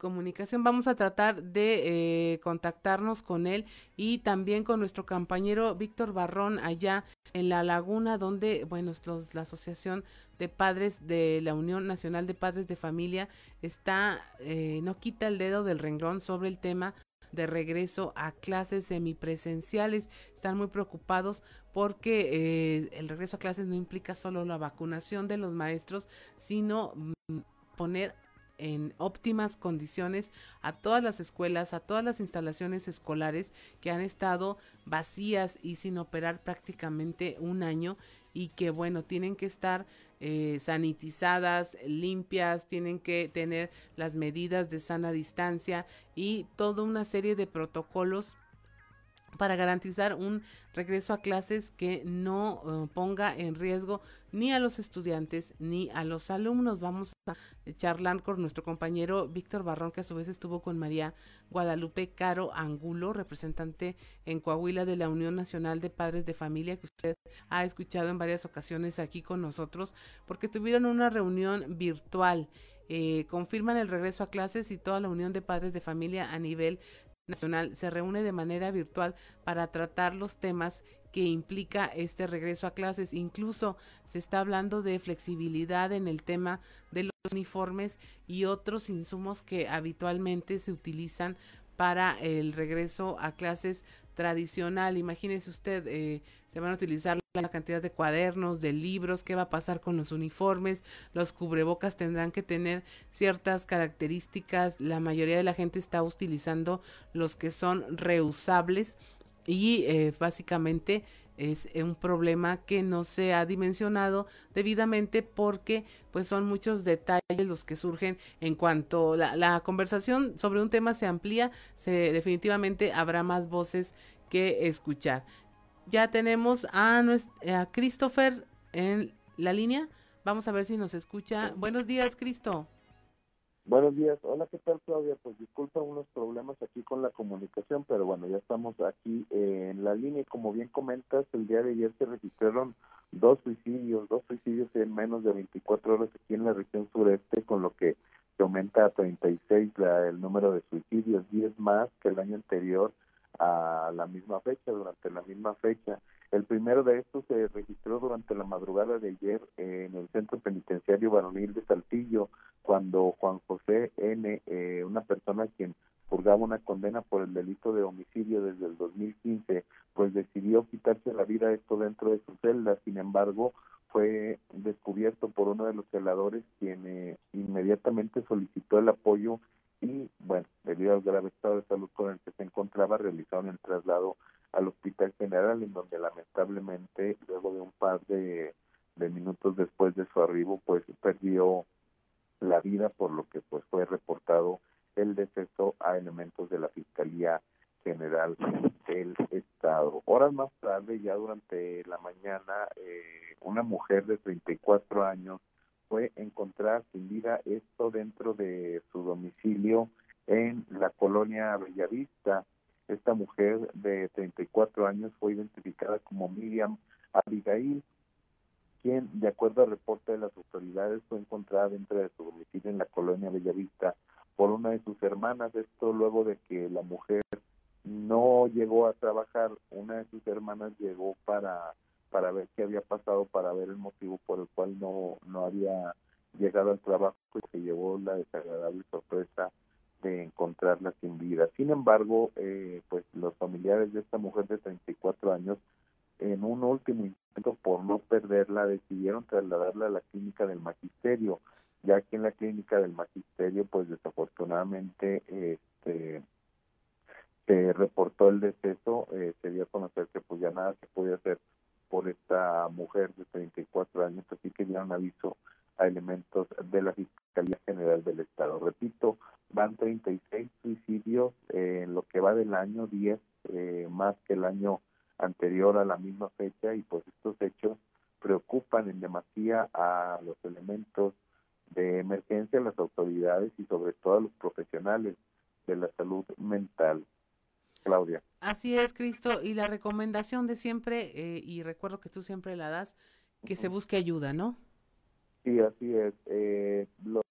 comunicación. Vamos a tratar de eh, contactarnos con él y también con nuestro compañero Víctor Barrón allá en la laguna donde, bueno, la Asociación de Padres de la Unión Nacional de Padres de Familia está, eh, no quita el dedo del renglón sobre el tema de regreso a clases semipresenciales. Están muy preocupados porque eh, el regreso a clases no implica solo la vacunación de los maestros, sino mm, poner en óptimas condiciones a todas las escuelas, a todas las instalaciones escolares que han estado vacías y sin operar prácticamente un año y que bueno, tienen que estar eh, sanitizadas, limpias, tienen que tener las medidas de sana distancia y toda una serie de protocolos para garantizar un regreso a clases que no eh, ponga en riesgo ni a los estudiantes ni a los alumnos. Vamos a charlar con nuestro compañero Víctor Barrón, que a su vez estuvo con María Guadalupe Caro Angulo, representante en Coahuila de la Unión Nacional de Padres de Familia, que usted ha escuchado en varias ocasiones aquí con nosotros, porque tuvieron una reunión virtual. Eh, confirman el regreso a clases y toda la Unión de Padres de Familia a nivel Nacional se reúne de manera virtual para tratar los temas que implica este regreso a clases. Incluso se está hablando de flexibilidad en el tema de los uniformes y otros insumos que habitualmente se utilizan para el regreso a clases tradicional. Imagínese usted, eh, se van a utilizar la cantidad de cuadernos, de libros, qué va a pasar con los uniformes, los cubrebocas tendrán que tener ciertas características, la mayoría de la gente está utilizando los que son reusables y eh, básicamente es un problema que no se ha dimensionado debidamente porque pues son muchos detalles los que surgen en cuanto la, la conversación sobre un tema se amplía, se definitivamente habrá más voces que escuchar. Ya tenemos a, a Christopher en la línea. Vamos a ver si nos escucha. Buenos días, Cristo.
Buenos días. Hola, ¿qué tal, Claudia? Pues disculpa unos problemas aquí con la comunicación, pero bueno, ya estamos aquí en la línea como bien comentas, el día de ayer se registraron dos suicidios, dos suicidios en menos de 24 horas aquí en la región sureste, con lo que se aumenta a 36 la, el número de suicidios, 10 más que el año anterior a la misma fecha, durante la misma fecha. El primero de estos se registró durante la madrugada de ayer en el Centro Penitenciario Varonil de Saltillo, cuando Juan José N., eh, una persona quien purgaba una condena por el delito de homicidio desde el 2015, pues decidió quitarse la vida esto dentro de su celda. Sin embargo, fue descubierto por uno de los celadores quien eh, inmediatamente solicitó el apoyo y, bueno, debido al grave estado de salud con el que se encontraba, realizaron el traslado al Hospital General, en donde lamentablemente, luego de un par de, minutos después de su arribo, pues perdió la vida, por lo que pues fue reportado el deceso a elementos de la Fiscalía General del Estado. Horas más tarde, ya durante la mañana, eh, una mujer de 34 años fue encontrar sin vida esto dentro de su domicilio en la colonia Bellavista. Esta mujer de 34 años fue identificada como Miriam Abigail, quien, de acuerdo al reporte de las autoridades, fue encontrada dentro de su domicilio en la colonia Bellavista por una de sus hermanas. Esto luego de que la mujer no llegó a trabajar, una de sus hermanas llegó para para ver qué había pasado, para ver el motivo por el cual no, no había llegado al trabajo y se llevó la desagradable sorpresa de encontrarla sin vida. Sin embargo, eh, pues los familiares de esta mujer de 34 años, en un último intento por no perderla, decidieron trasladarla a la clínica del magisterio, ya que en la clínica del magisterio, pues desafortunadamente, este se reportó el deceso, eh, se dio a conocer que pues ya nada se podía hacer por esta mujer de 34 años, así que dieron aviso a elementos de la Fiscalía General del Estado. Repito, van 36 suicidios en lo que va del año, 10 eh, más que el año anterior a la misma fecha y pues estos hechos preocupan en demasía a los elementos de emergencia, las autoridades y sobre todo a los profesionales de la salud mental. Claudia.
Así es, Cristo, y la recomendación de siempre, eh, y recuerdo que tú siempre la das, que se busque ayuda, ¿no?
Sí, así es. Eh, los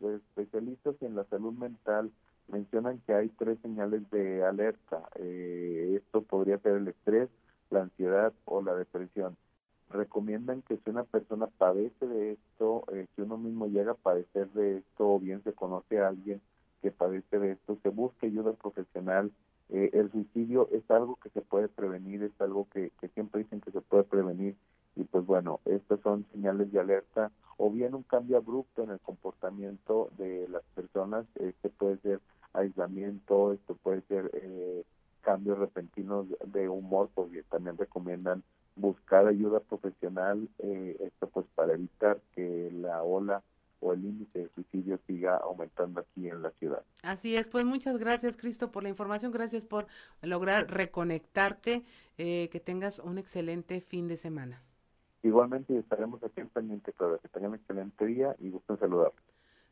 especialistas en la salud mental mencionan que hay tres señales de alerta. Eh, esto podría ser el estrés, la ansiedad o la depresión. Recomiendan que si una persona padece de esto, eh, si uno mismo llega a padecer de esto o bien se conoce a alguien que padece de esto, se busque ayuda profesional. Eh, el suicidio es algo que se puede prevenir, es algo que, siempre dicen que se puede prevenir y pues bueno, estas son señales de alerta o bien un cambio abrupto en el comportamiento de las personas, este puede ser aislamiento, esto puede ser eh, cambios repentinos de humor, porque también recomiendan buscar ayuda profesional, eh, esto pues para evitar que la ola o el índice de suicidio siga aumentando aquí en la ciudad.
Así es, pues muchas gracias Cristo por la información, gracias por lograr reconectarte, eh, que tengas un excelente fin de semana.
Igualmente estaremos aquí en pendiente, claro, que tengan un excelente día y gusto saludar.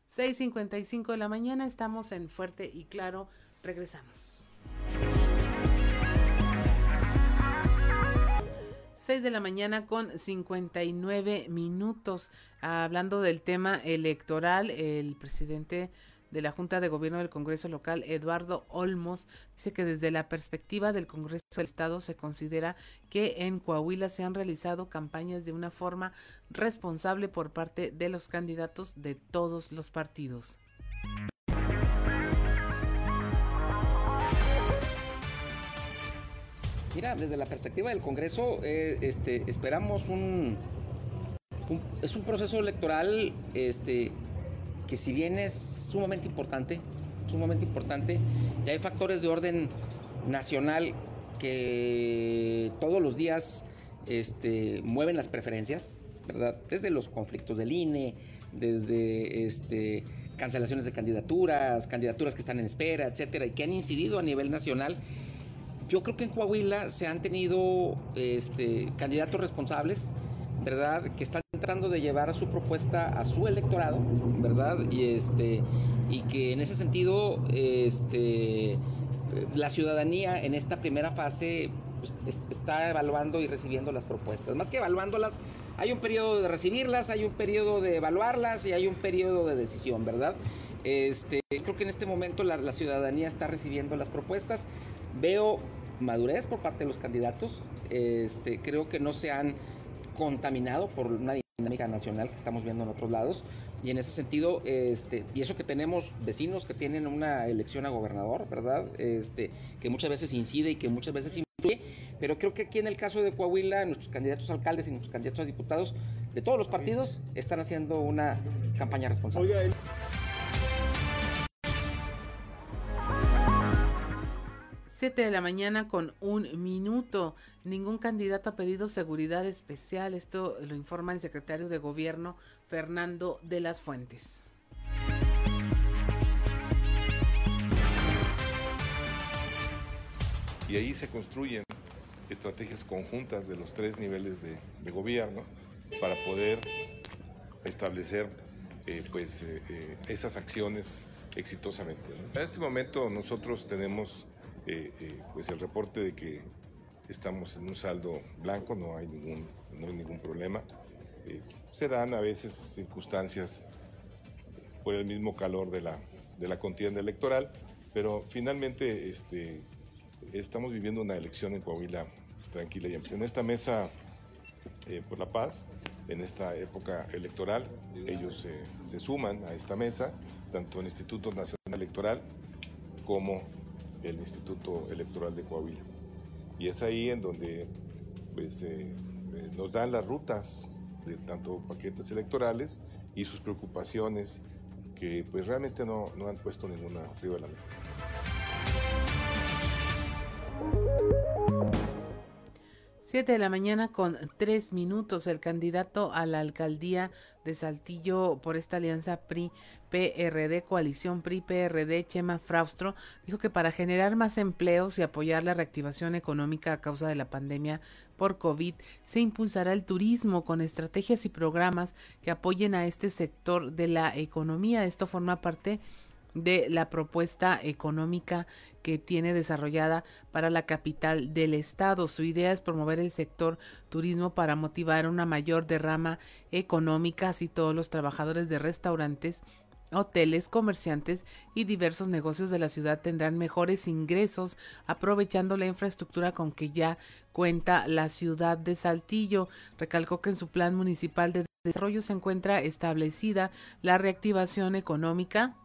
6.55 de la mañana, estamos en Fuerte y Claro, regresamos. 6 de la mañana con 59 minutos. Hablando del tema electoral, el presidente de la Junta de Gobierno del Congreso Local, Eduardo Olmos, dice que desde la perspectiva del Congreso del Estado se considera que en Coahuila se han realizado campañas de una forma responsable por parte de los candidatos de todos los partidos.
Mira, desde la perspectiva del Congreso, eh, este, esperamos un, es un proceso electoral este, que si bien es sumamente importante, sumamente importante, y hay factores de orden nacional que todos los días este, mueven las preferencias, ¿verdad? Desde los conflictos del INE, desde cancelaciones de candidaturas, candidaturas que están en espera, etcétera, y que han incidido a nivel nacional. Yo creo que en Coahuila se han tenido este, candidatos responsables, ¿verdad? Que están tratando de llevar su propuesta a su electorado, ¿verdad? Y este y que en ese sentido este la ciudadanía en esta primera fase pues, está evaluando y recibiendo las propuestas. Más que evaluándolas, hay un periodo de recibirlas, hay un periodo de evaluarlas y hay un periodo de decisión, ¿verdad? Este, creo que en este momento la, la ciudadanía está recibiendo las propuestas. Veo madurez por parte de los candidatos. Este, creo que no se han contaminado por una dinámica nacional que estamos viendo en otros lados. Y en ese sentido, este, y eso que tenemos vecinos que tienen una elección a gobernador, ¿verdad? Este, que muchas veces incide y que muchas veces influye, pero creo que aquí en el caso de Coahuila, nuestros candidatos a alcaldes y nuestros candidatos a diputados de todos los partidos están haciendo una campaña responsable.
7 de la mañana con un minuto. Ningún candidato ha pedido seguridad especial. Esto lo informa el secretario de Gobierno, Fernando de las Fuentes.
Y ahí se construyen estrategias conjuntas de los tres niveles de, gobierno para poder establecer eh, pues, eh, eh, esas acciones exitosamente. En este momento nosotros tenemos eh, eh, pues el reporte de que estamos en un saldo blanco, no hay ningún, no hay ningún problema. Eh, se dan a veces circunstancias por el mismo calor de la, de la contienda electoral, pero finalmente este, estamos viviendo una elección en Coahuila tranquila. Y en esta mesa por la paz, en esta época electoral, ellos se suman a esta mesa, tanto el Instituto Nacional Electoral como el Instituto Electoral de Coahuila. Y es ahí en donde pues, eh, eh, nos dan las rutas de tanto paquetes electorales y sus preocupaciones que pues realmente no, no han puesto ninguna arriba de la mesa.
7 de la mañana con tres minutos. El candidato a la alcaldía de Saltillo por esta alianza PRI-PRD, coalición PRI-PRD, Chema Fraustro, dijo que para generar más empleos y apoyar la reactivación económica a causa de la pandemia por COVID, se impulsará el turismo con estrategias y programas que apoyen a este sector de la economía. Esto forma parte de la propuesta económica que tiene desarrollada para la capital del estado. Su idea es promover el sector turismo para motivar una mayor derrama económica, así todos los trabajadores de restaurantes hoteles, comerciantes y diversos negocios de la ciudad tendrán mejores ingresos aprovechando la infraestructura con que ya cuenta la ciudad de Saltillo. Recalcó que en su plan municipal de desarrollo se encuentra establecida la reactivación económica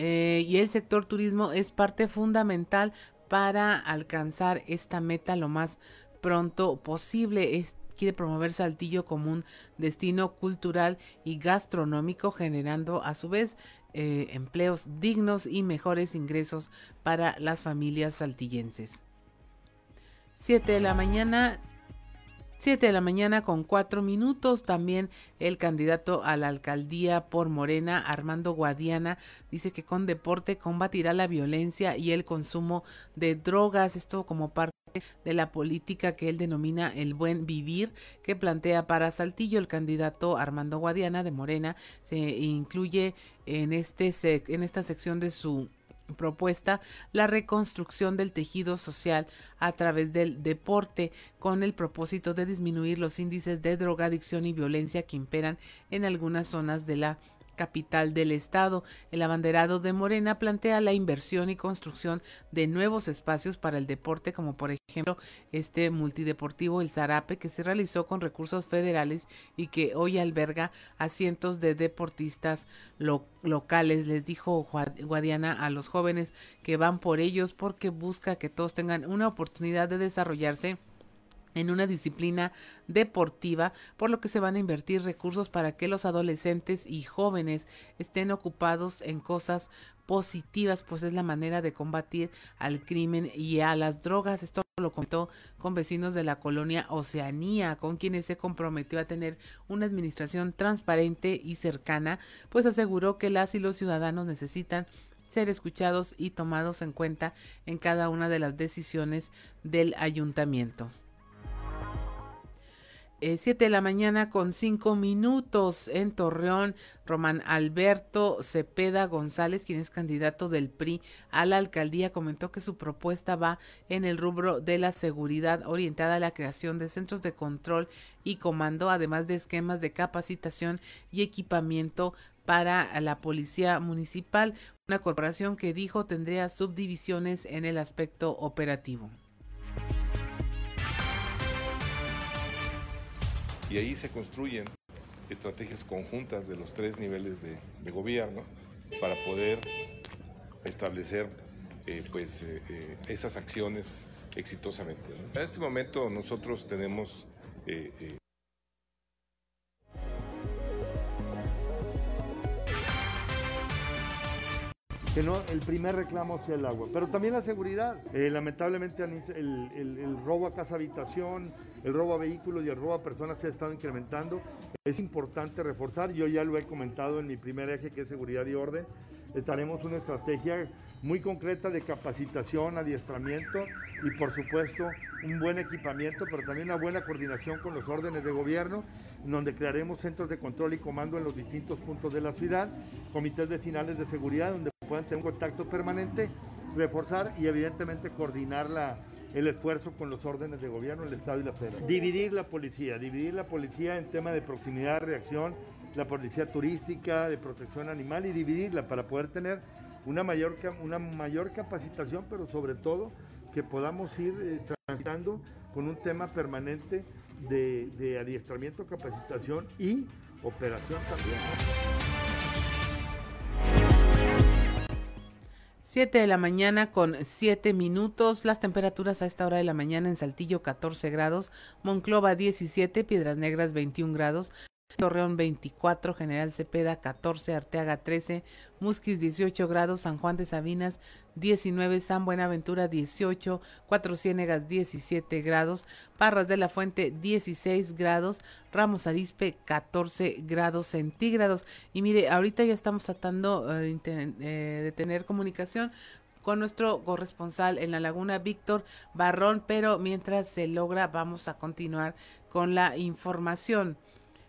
eh, y el sector turismo es parte fundamental para alcanzar esta meta lo más pronto posible. quiere promover Saltillo como un destino cultural y gastronómico, generando a su vez eh, empleos dignos y mejores ingresos para las familias saltillenses. 7 de la mañana, 7 de la mañana con cuatro minutos. También el candidato a la alcaldía por Morena, Armando Guadiana, dice que con deporte combatirá la violencia y el consumo de drogas. Esto como parte de la política que él denomina el buen vivir que plantea para Saltillo el candidato Armando Guadiana de Morena se incluye en este en esta sección de su propuesta la reconstrucción del tejido social a través del deporte con el propósito de disminuir los índices de drogadicción y violencia que imperan en algunas zonas de la capital del estado. El abanderado de Morena plantea la inversión y construcción de nuevos espacios para el deporte, como por ejemplo este multideportivo El Zarape, que se realizó con recursos federales y que hoy alberga a cientos de deportistas locales. Les dijo Guadiana a los jóvenes que van por ellos porque busca que todos tengan una oportunidad de desarrollarse en una disciplina deportiva, por lo que se van a invertir recursos para que los adolescentes y jóvenes estén ocupados en cosas positivas, pues es la manera de combatir al crimen y a las drogas. Esto lo contó con vecinos de la colonia Oceanía, con quienes se comprometió a tener una administración transparente y cercana, pues aseguró que las y los ciudadanos necesitan ser escuchados y tomados en cuenta en cada una de las decisiones del ayuntamiento. 7 eh, de la mañana con 5 minutos en Torreón, Román Alberto Cepeda González, quien es candidato del PRI a la alcaldía, comentó que su propuesta va en el rubro de la seguridad orientada a la creación de centros de control y comando, además de esquemas de capacitación y equipamiento para la policía municipal, una corporación que dijo tendría subdivisiones en el aspecto operativo.
Y ahí se construyen estrategias conjuntas de los tres niveles de, gobierno para poder establecer eh, pues, eh, eh, esas acciones exitosamente. En este momento nosotros tenemos
que no el primer reclamo sea el agua, pero también la seguridad. lamentablemente el, el, robo a casa habitación, el robo a vehículos y el robo a personas se ha estado incrementando. Es importante reforzar, yo ya lo he comentado en mi primer eje que es seguridad y orden. Estaremos una estrategia muy concreta de capacitación, adiestramiento y por supuesto un buen equipamiento, pero también una buena coordinación con los órdenes de gobierno, donde crearemos centros de control y comando en los distintos puntos de la ciudad, comités vecinales de seguridad donde puedan tener un contacto permanente, reforzar y evidentemente coordinar la, el esfuerzo con los órdenes de gobierno, el Estado y la Federación. Dividir la policía, dividir la policía en tema de proximidad, reacción, la policía turística, de protección animal y dividirla para poder tener una mayor, una mayor capacitación, pero sobre todo que podamos ir eh, transitando con un tema permanente de, de adiestramiento, capacitación y operación también.
7 de la mañana con 7 minutos. Las temperaturas a esta hora de la mañana en Saltillo 14 grados, Monclova 17, Piedras Negras 21 grados, Torreón 24, General Cepeda 14, Arteaga 13, Musquis 18 grados, San Juan de Sabinas 19, San Buenaventura 18, Cuatro Ciénegas 17 grados, Parras de la Fuente 16 grados, Ramos Arispe 14 grados centígrados. Y mire, ahorita ya estamos tratando eh, eh, de tener comunicación con nuestro corresponsal en la laguna, Víctor Barrón, pero mientras se logra vamos a continuar con la información.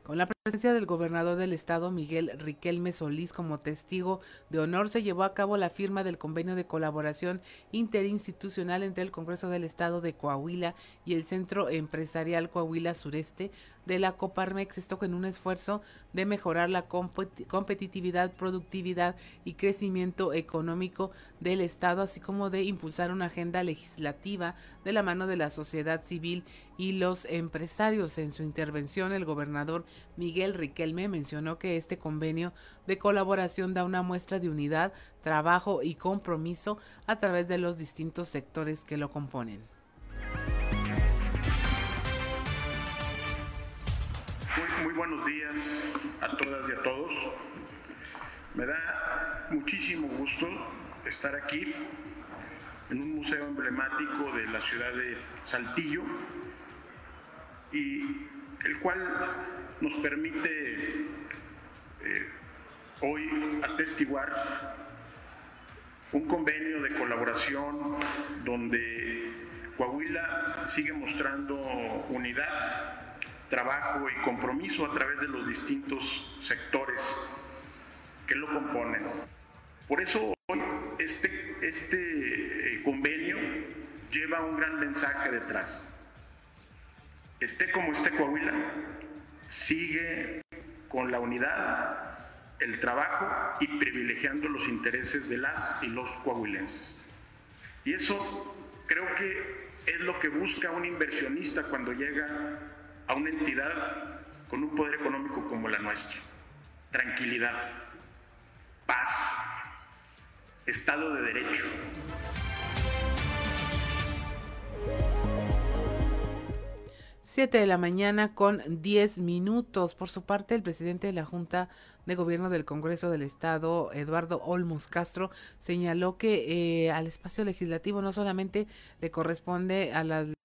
Con la presencia del gobernador del estado, Miguel Riquelme Solís, como testigo de honor, se llevó a cabo la firma del convenio de colaboración interinstitucional entre el Congreso del Estado de Coahuila y el Centro Empresarial Coahuila Sureste de la Coparmex, esto en un esfuerzo de mejorar la competitividad, productividad y crecimiento económico del Estado, así como de impulsar una agenda legislativa de la mano de la sociedad civil y los empresarios. En su intervención, el gobernador Miguel Riquelme mencionó que este convenio de colaboración da una muestra de unidad, trabajo y compromiso a través de los distintos sectores que lo componen.
Muy, buenos días a todas y a todos. Me da muchísimo gusto estar aquí en un museo emblemático de la ciudad de Saltillo y el cual nos permite eh, hoy atestiguar un convenio de colaboración donde Coahuila sigue mostrando unidad, trabajo y compromiso a través de los distintos sectores que lo componen. Por eso hoy este, este eh, convenio lleva un gran mensaje detrás esté como esté Coahuila, sigue con la unidad, el trabajo y privilegiando los intereses de las y los coahuilenses. Y eso creo que es lo que busca un inversionista cuando llega a una entidad con un poder económico como la nuestra. Tranquilidad, paz, Estado de Derecho.
7 de la mañana con 10 minutos. Por su parte, el presidente de la Junta de Gobierno del Congreso del Estado, Eduardo Olmos Castro, señaló que eh, al espacio legislativo no solamente le corresponde a los,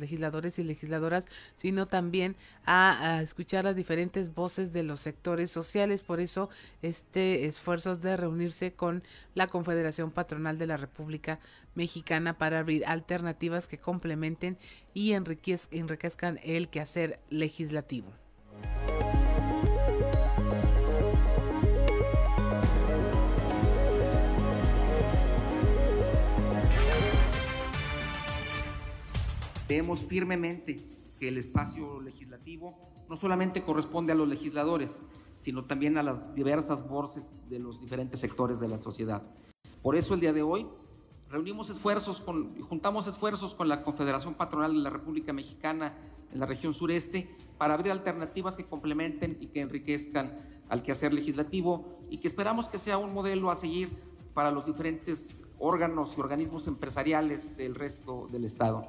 legisladores y legisladoras, sino también a, escuchar las diferentes voces de los sectores sociales. Por eso, este esfuerzo de reunirse con la Confederación Patronal de la República Mexicana para abrir alternativas que complementen y enriquezcan el quehacer legislativo.
Creemos firmemente que el espacio legislativo no solamente corresponde a los legisladores, sino también a las diversas voces de los diferentes sectores de la sociedad. Por eso el día de hoy reunimos esfuerzos, con, juntamos esfuerzos con la Confederación Patronal de la República Mexicana en la región sureste para abrir alternativas que complementen y que enriquezcan al quehacer legislativo y que esperamos que sea un modelo a seguir para los diferentes órganos y organismos empresariales del resto del Estado.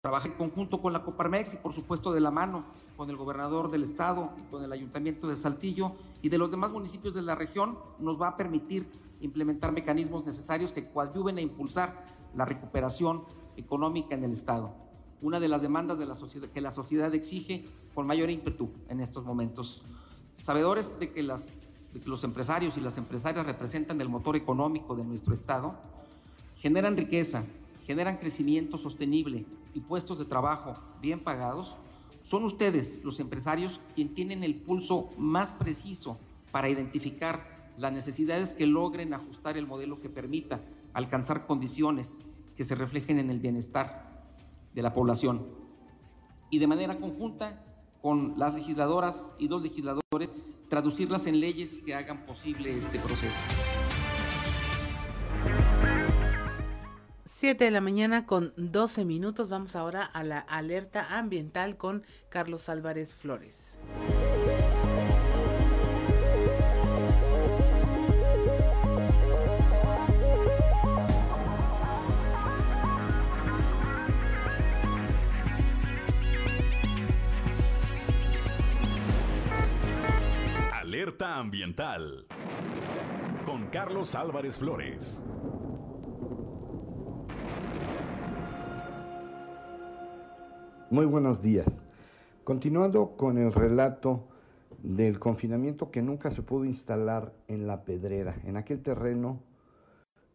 Trabajé en conjunto con la Coparmex y por supuesto de la mano con el gobernador del estado y con el ayuntamiento de Saltillo y de los demás municipios de la región nos va a permitir implementar mecanismos necesarios que coadyuven a impulsar la recuperación económica en el estado. Una de las demandas que la sociedad exige con mayor ímpetu en estos momentos. Sabedores de que, de que los empresarios y las empresarias representan el motor económico de nuestro estado, generan riqueza, generan crecimiento sostenible y puestos de trabajo bien pagados, son ustedes, los empresarios, quienes tienen el pulso más preciso para identificar las necesidades que logren ajustar el modelo que permita alcanzar condiciones que se reflejen en el bienestar de la población. Y de manera conjunta con las legisladoras y dos legisladores, traducirlas en leyes que hagan posible este proceso.
7 de la mañana con 12 minutos. Vamos ahora a la alerta ambiental con Carlos Álvarez Flores.
Ambiental con Carlos Álvarez Flores.
Muy buenos días. Continuando con el relato del confinamiento que nunca se pudo instalar en la Pedrera, en aquel terreno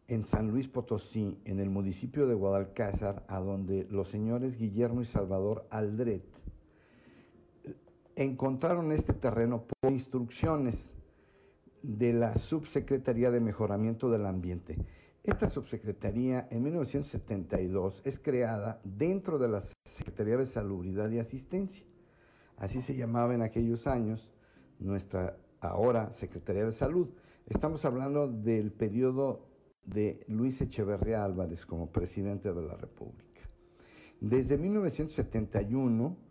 en San Luis Potosí, en el municipio de Guadalcázar, a donde los señores Guillermo y Salvador Aldret encontraron este terreno por instrucciones de la Subsecretaría de Mejoramiento del Ambiente. Esta subsecretaría en 1972 es creada dentro de la Secretaría de Salubridad y Asistencia. Así se llamaba en aquellos años nuestra ahora Secretaría de Salud. Estamos hablando del periodo de Luis Echeverría Álvarez como presidente de la República. Desde 1971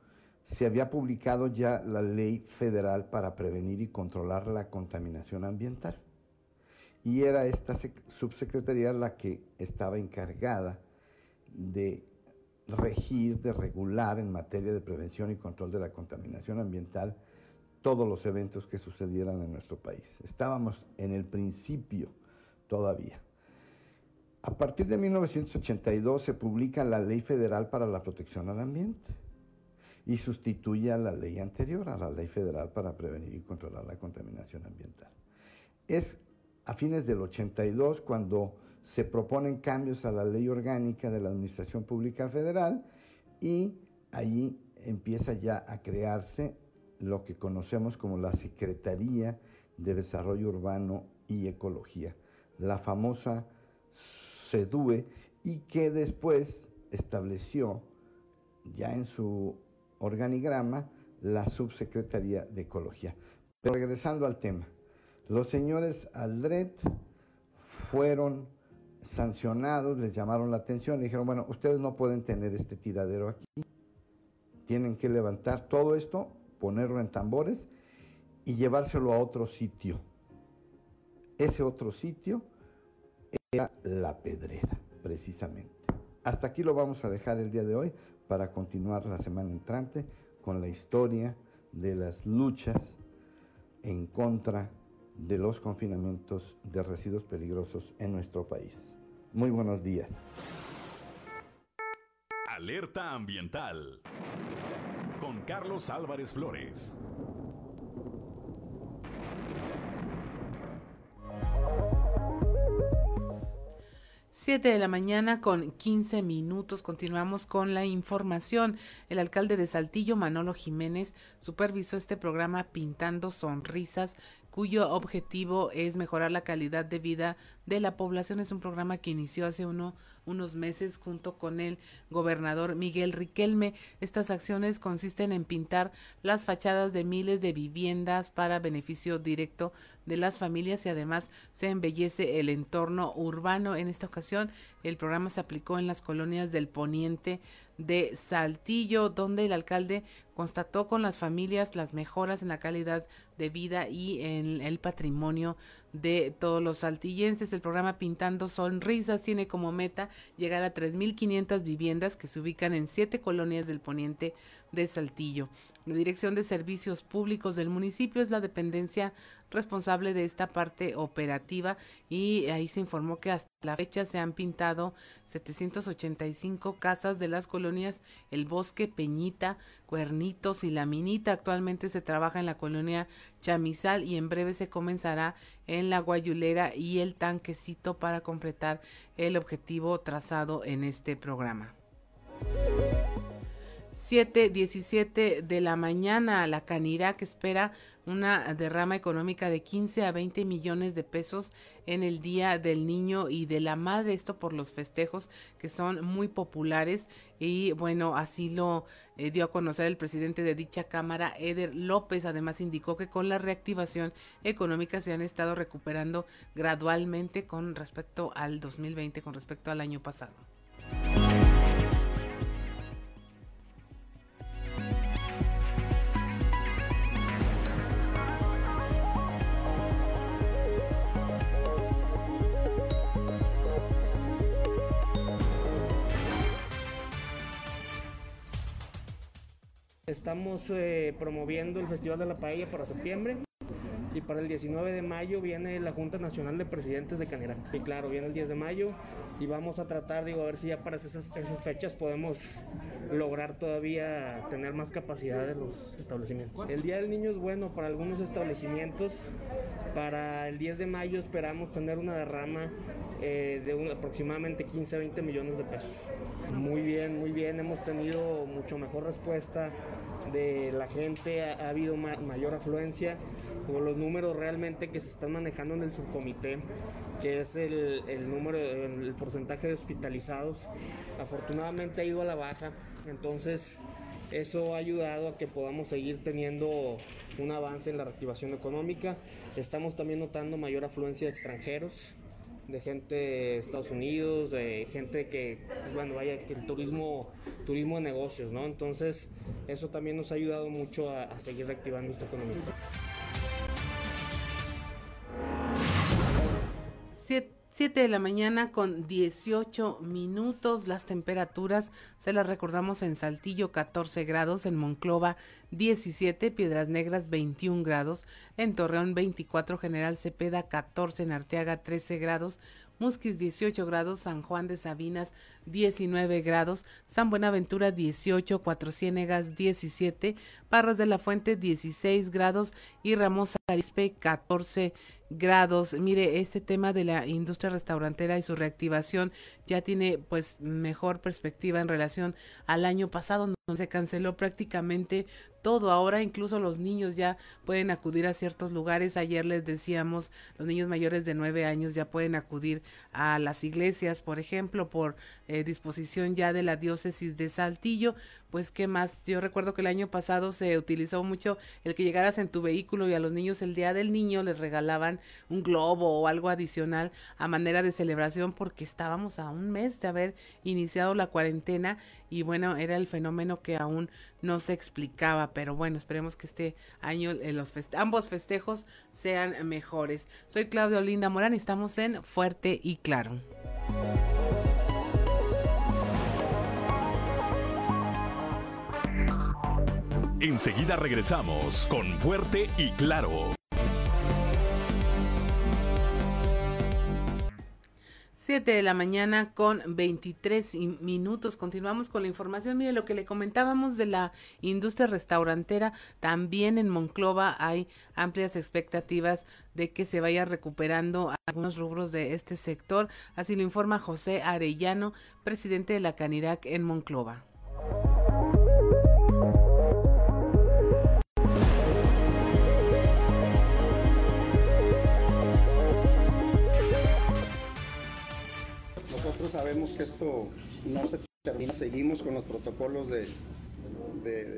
se había publicado ya la ley federal para prevenir y controlar la contaminación ambiental. Y era esta subsecretaría la que estaba encargada de regir, de regular en materia de prevención y control de la contaminación ambiental todos los eventos que sucedieran en nuestro país. Estábamos en el principio todavía. A partir de 1982 se publica la Ley Federal para la Protección al Ambiente y sustituye a la ley anterior, a la Ley Federal para Prevenir y Controlar la Contaminación Ambiental. Es a fines del 82 cuando se proponen cambios a la Ley Orgánica de la Administración Pública Federal y allí empieza ya a crearse lo que conocemos como la Secretaría de Desarrollo Urbano y Ecología, la famosa SEDUE, y que después estableció ya en su organigrama la Subsecretaría de Ecología. Pero regresando al tema, los señores Aldret fueron sancionados, les llamaron la atención, y dijeron, bueno, ustedes no pueden tener este tiradero aquí, tienen que levantar todo esto, ponerlo en tambores y llevárselo a otro sitio. Ese otro sitio era la pedrera, precisamente. Hasta aquí lo vamos a dejar el día de hoy para continuar la semana entrante con la historia de las luchas en contra de los confinamientos de residuos peligrosos en nuestro país. Muy buenos días.
Alerta ambiental con Carlos Álvarez Flores.
7 de la mañana con 15 minutos. Continuamos con la información. El alcalde de Saltillo, Manolo Jiménez, supervisó este programa Pintando Sonrisas cuyo objetivo es mejorar la calidad de vida de la población. Es un programa que inició hace uno, unos meses junto con el gobernador Miguel Riquelme. Estas acciones consisten en pintar las fachadas de miles de viviendas para beneficio directo de las familias y además se embellece el entorno urbano. En esta ocasión, el programa se aplicó en las colonias del poniente de Saltillo, donde el alcalde constató con las familias las mejoras en la calidad de vida y en el patrimonio de todos los saltillenses. El programa Pintando Sonrisas tiene como meta llegar a 3.500 viviendas que se ubican en siete colonias del poniente de Saltillo. La Dirección de Servicios Públicos del municipio es la dependencia responsable de esta parte operativa y ahí se informó que hasta la fecha se han pintado 785 casas de las colonias El Bosque, Peñita, Cuernitos y La Minita. Actualmente se trabaja en la colonia Chamizal y en breve se comenzará en la Guayulera y el Tanquecito para completar el objetivo trazado en este programa. 7.17 de la mañana, la Canirac espera una derrama económica de 15 a 20 millones de pesos en el Día del Niño y de la Madre, esto por los festejos que son muy populares. Y bueno, así lo eh, dio a conocer el presidente de dicha Cámara, Eder López, además indicó que con la reactivación económica se han estado recuperando gradualmente con respecto al 2020, con respecto al año pasado.
Estamos eh, promoviendo el Festival de la Paella para septiembre.
Y para el 19 de mayo viene la Junta Nacional de Presidentes de Canirac. Y claro, viene el 10 de mayo y vamos a tratar, digo, a ver si ya para esas, esas fechas podemos lograr todavía tener más capacidad de los establecimientos. El Día del Niño es bueno para algunos establecimientos. Para el 10 de mayo esperamos tener una derrama eh, de aproximadamente 15-20 millones de pesos. Muy bien, muy bien, hemos tenido mucho mejor respuesta de la gente, ha, habido mayor afluencia, con los números realmente que se están manejando en el subcomité, que es el, el número, el porcentaje de hospitalizados, afortunadamente ha ido a la baja, entonces eso ha ayudado a que podamos seguir teniendo un avance en la reactivación económica. Estamos también notando mayor afluencia de extranjeros, de gente de Estados Unidos, de gente que, bueno, vaya, que el turismo, turismo de negocios, ¿no? Entonces, eso también nos ha ayudado mucho a, seguir reactivando esta economía.
7 de la mañana con 18 minutos. Las temperaturas se las recordamos en Saltillo 14 grados, en Monclova 17, Piedras Negras 21 grados, en Torreón 24, General Cepeda 14, en Arteaga 13 grados, Musquis 18 grados, San Juan de Sabinas 19 grados, San Buenaventura 18, Cuatro Ciénegas 17, Parras de la Fuente 16 grados y Ramos Arispe 14 grados. Mire, este tema de la industria restaurantera y su reactivación ya tiene pues mejor perspectiva en relación al año pasado, donde se canceló prácticamente todo. Ahora incluso los niños ya pueden acudir a ciertos lugares. Ayer les decíamos, los niños mayores de nueve años ya pueden acudir a las iglesias, por ejemplo, por eh, disposición ya de la diócesis de Saltillo. Pues, ¿qué más? Yo recuerdo que el año pasado se utilizó mucho el que llegaras en tu vehículo y a los niños el día del niño les regalaban un globo o algo adicional a manera de celebración porque estábamos a un mes de haber iniciado la cuarentena y bueno, era el fenómeno que aún no se explicaba, pero bueno, esperemos que este año eh, los ambos festejos sean mejores. Soy Claudio Linda Morán y estamos en Fuerte y Claro.
Enseguida regresamos con Fuerte y Claro.
7 de la mañana con 23 minutos. Continuamos con la información. Mire lo que le comentábamos de la industria restaurantera. También en Monclova hay amplias expectativas de que se vaya recuperando algunos rubros de este sector. Así lo informa José Arellano, presidente de la Canirac en Monclova.
Sabemos que esto no se termina, seguimos con los protocolos de,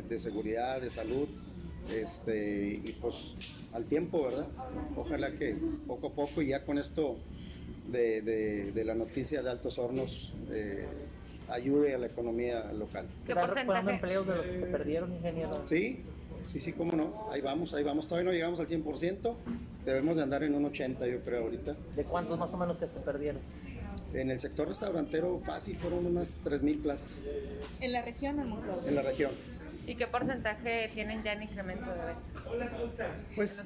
de, seguridad, de salud, este, y pues al tiempo, ¿verdad? Ojalá que poco a poco y ya con esto de, de la noticia de Altos Hornos eh, ayude a la economía local.
¿Qué porcentaje de empleos de los que se perdieron, ingeniero?
Sí, sí, sí, cómo no. Ahí vamos, ahí vamos. Todavía no llegamos al 100%. Debemos de andar en un 80, yo creo, ahorita.
¿De cuántos más o menos que se perdieron?
En el sector restaurantero fácil fueron unas 3.000 plazas.
¿En la región o en Monclova?
En la región.
¿Y qué porcentaje tienen ya en incremento de ventas?
Pues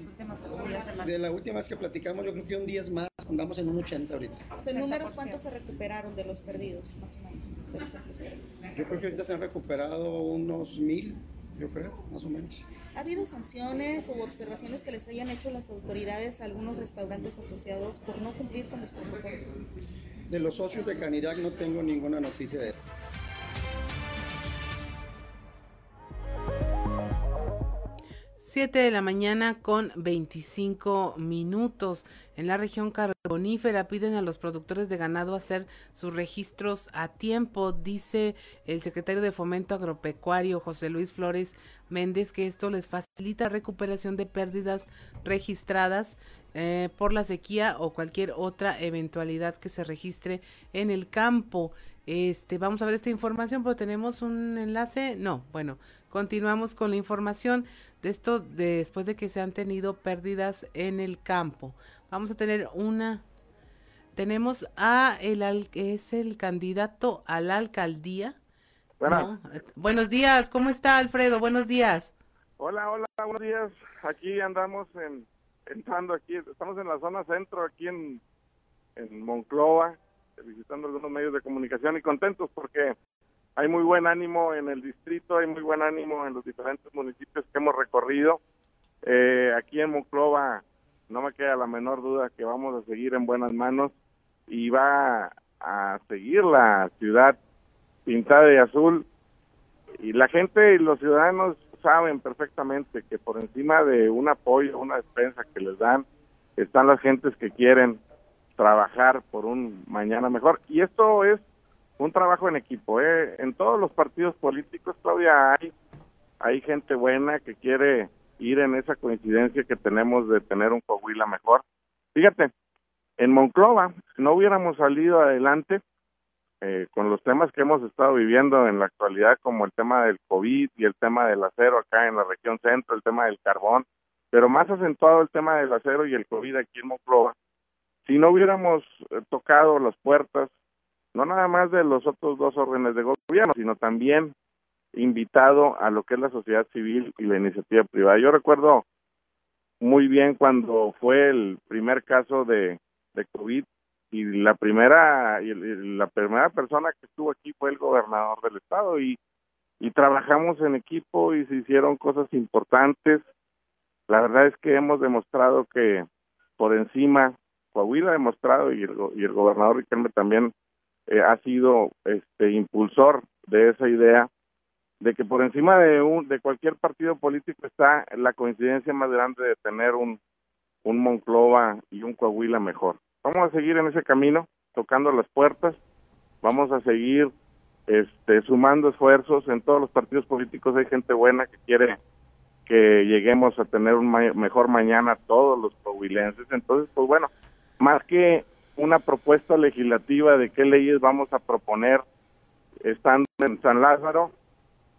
de la última vez que platicamos, yo creo que un 10 más, andamos en un 80 ahorita.
¿En números cuántos se recuperaron de los perdidos, más o menos?
yo creo que ahorita se han recuperado unos 1.000, yo creo, más o menos.
¿Ha habido sanciones o observaciones que les hayan hecho las autoridades a algunos restaurantes asociados por no cumplir con los protocolos?
De los socios de Canirac no tengo ninguna noticia de eso.
7 de la mañana con 25 minutos. En la región carbonífera piden a los productores de ganado hacer sus registros a tiempo, dice el secretario de Fomento Agropecuario José Luis Flores Méndez que esto les facilita recuperación de pérdidas registradas eh, por la sequía o cualquier otra eventualidad que se registre en el campo. Este, vamos a ver esta información, pero tenemos un enlace. No, bueno, continuamos con la información de esto después de que se han tenido pérdidas en el campo. Vamos a tener una. Tenemos a el es el candidato a la alcaldía. Buenos días, ¿cómo está Alfredo? Buenos días.
Hola, hola, buenos días. Aquí andamos en
entrando aquí, estamos en la zona centro, aquí en, en Monclova, visitando algunos medios de comunicación y contentos porque hay muy buen ánimo en el distrito, hay muy buen ánimo en los diferentes municipios que hemos recorrido. Eh, aquí en Monclova no me queda la menor duda que vamos a seguir en buenas manos y va a seguir la ciudad pintada de azul y la gente y los ciudadanos saben perfectamente que por encima de un apoyo, una despensa que les dan, están las gentes que quieren trabajar por un mañana mejor. Y esto es un trabajo en equipo. ¿eh? En todos los partidos políticos todavía hay, hay gente buena que quiere ir en esa coincidencia que tenemos de tener un Coahuila mejor. Fíjate, en Monclova, no hubiéramos salido adelante, eh, con los temas que hemos estado viviendo en la actualidad, como el tema del COVID y el tema del acero acá en la región centro, el tema del carbón, pero más acentuado el tema del acero y el COVID aquí en Monclova, si no hubiéramos eh, tocado las puertas, no nada más de los otros dos órdenes de gobierno, sino también invitado a lo que es la sociedad civil y la iniciativa privada. Yo recuerdo muy bien cuando fue el primer caso de, COVID y la primera y la primera persona que estuvo aquí fue el gobernador del estado y y trabajamos en equipo y se hicieron cosas importantes. La verdad es que hemos demostrado que por encima Coahuila ha demostrado y el, y el gobernador Riquelme también eh, ha sido este impulsor de esa idea de que por encima de un de cualquier partido político está la coincidencia más grande de tener un un Monclova y un Coahuila mejor. Vamos a seguir en ese camino, tocando las puertas, vamos a seguir este, sumando esfuerzos en todos los partidos políticos, hay gente buena que quiere que lleguemos a tener un mejor mañana todos los coahuilenses, entonces pues bueno, más que una propuesta legislativa de qué leyes vamos a proponer estando en San Lázaro,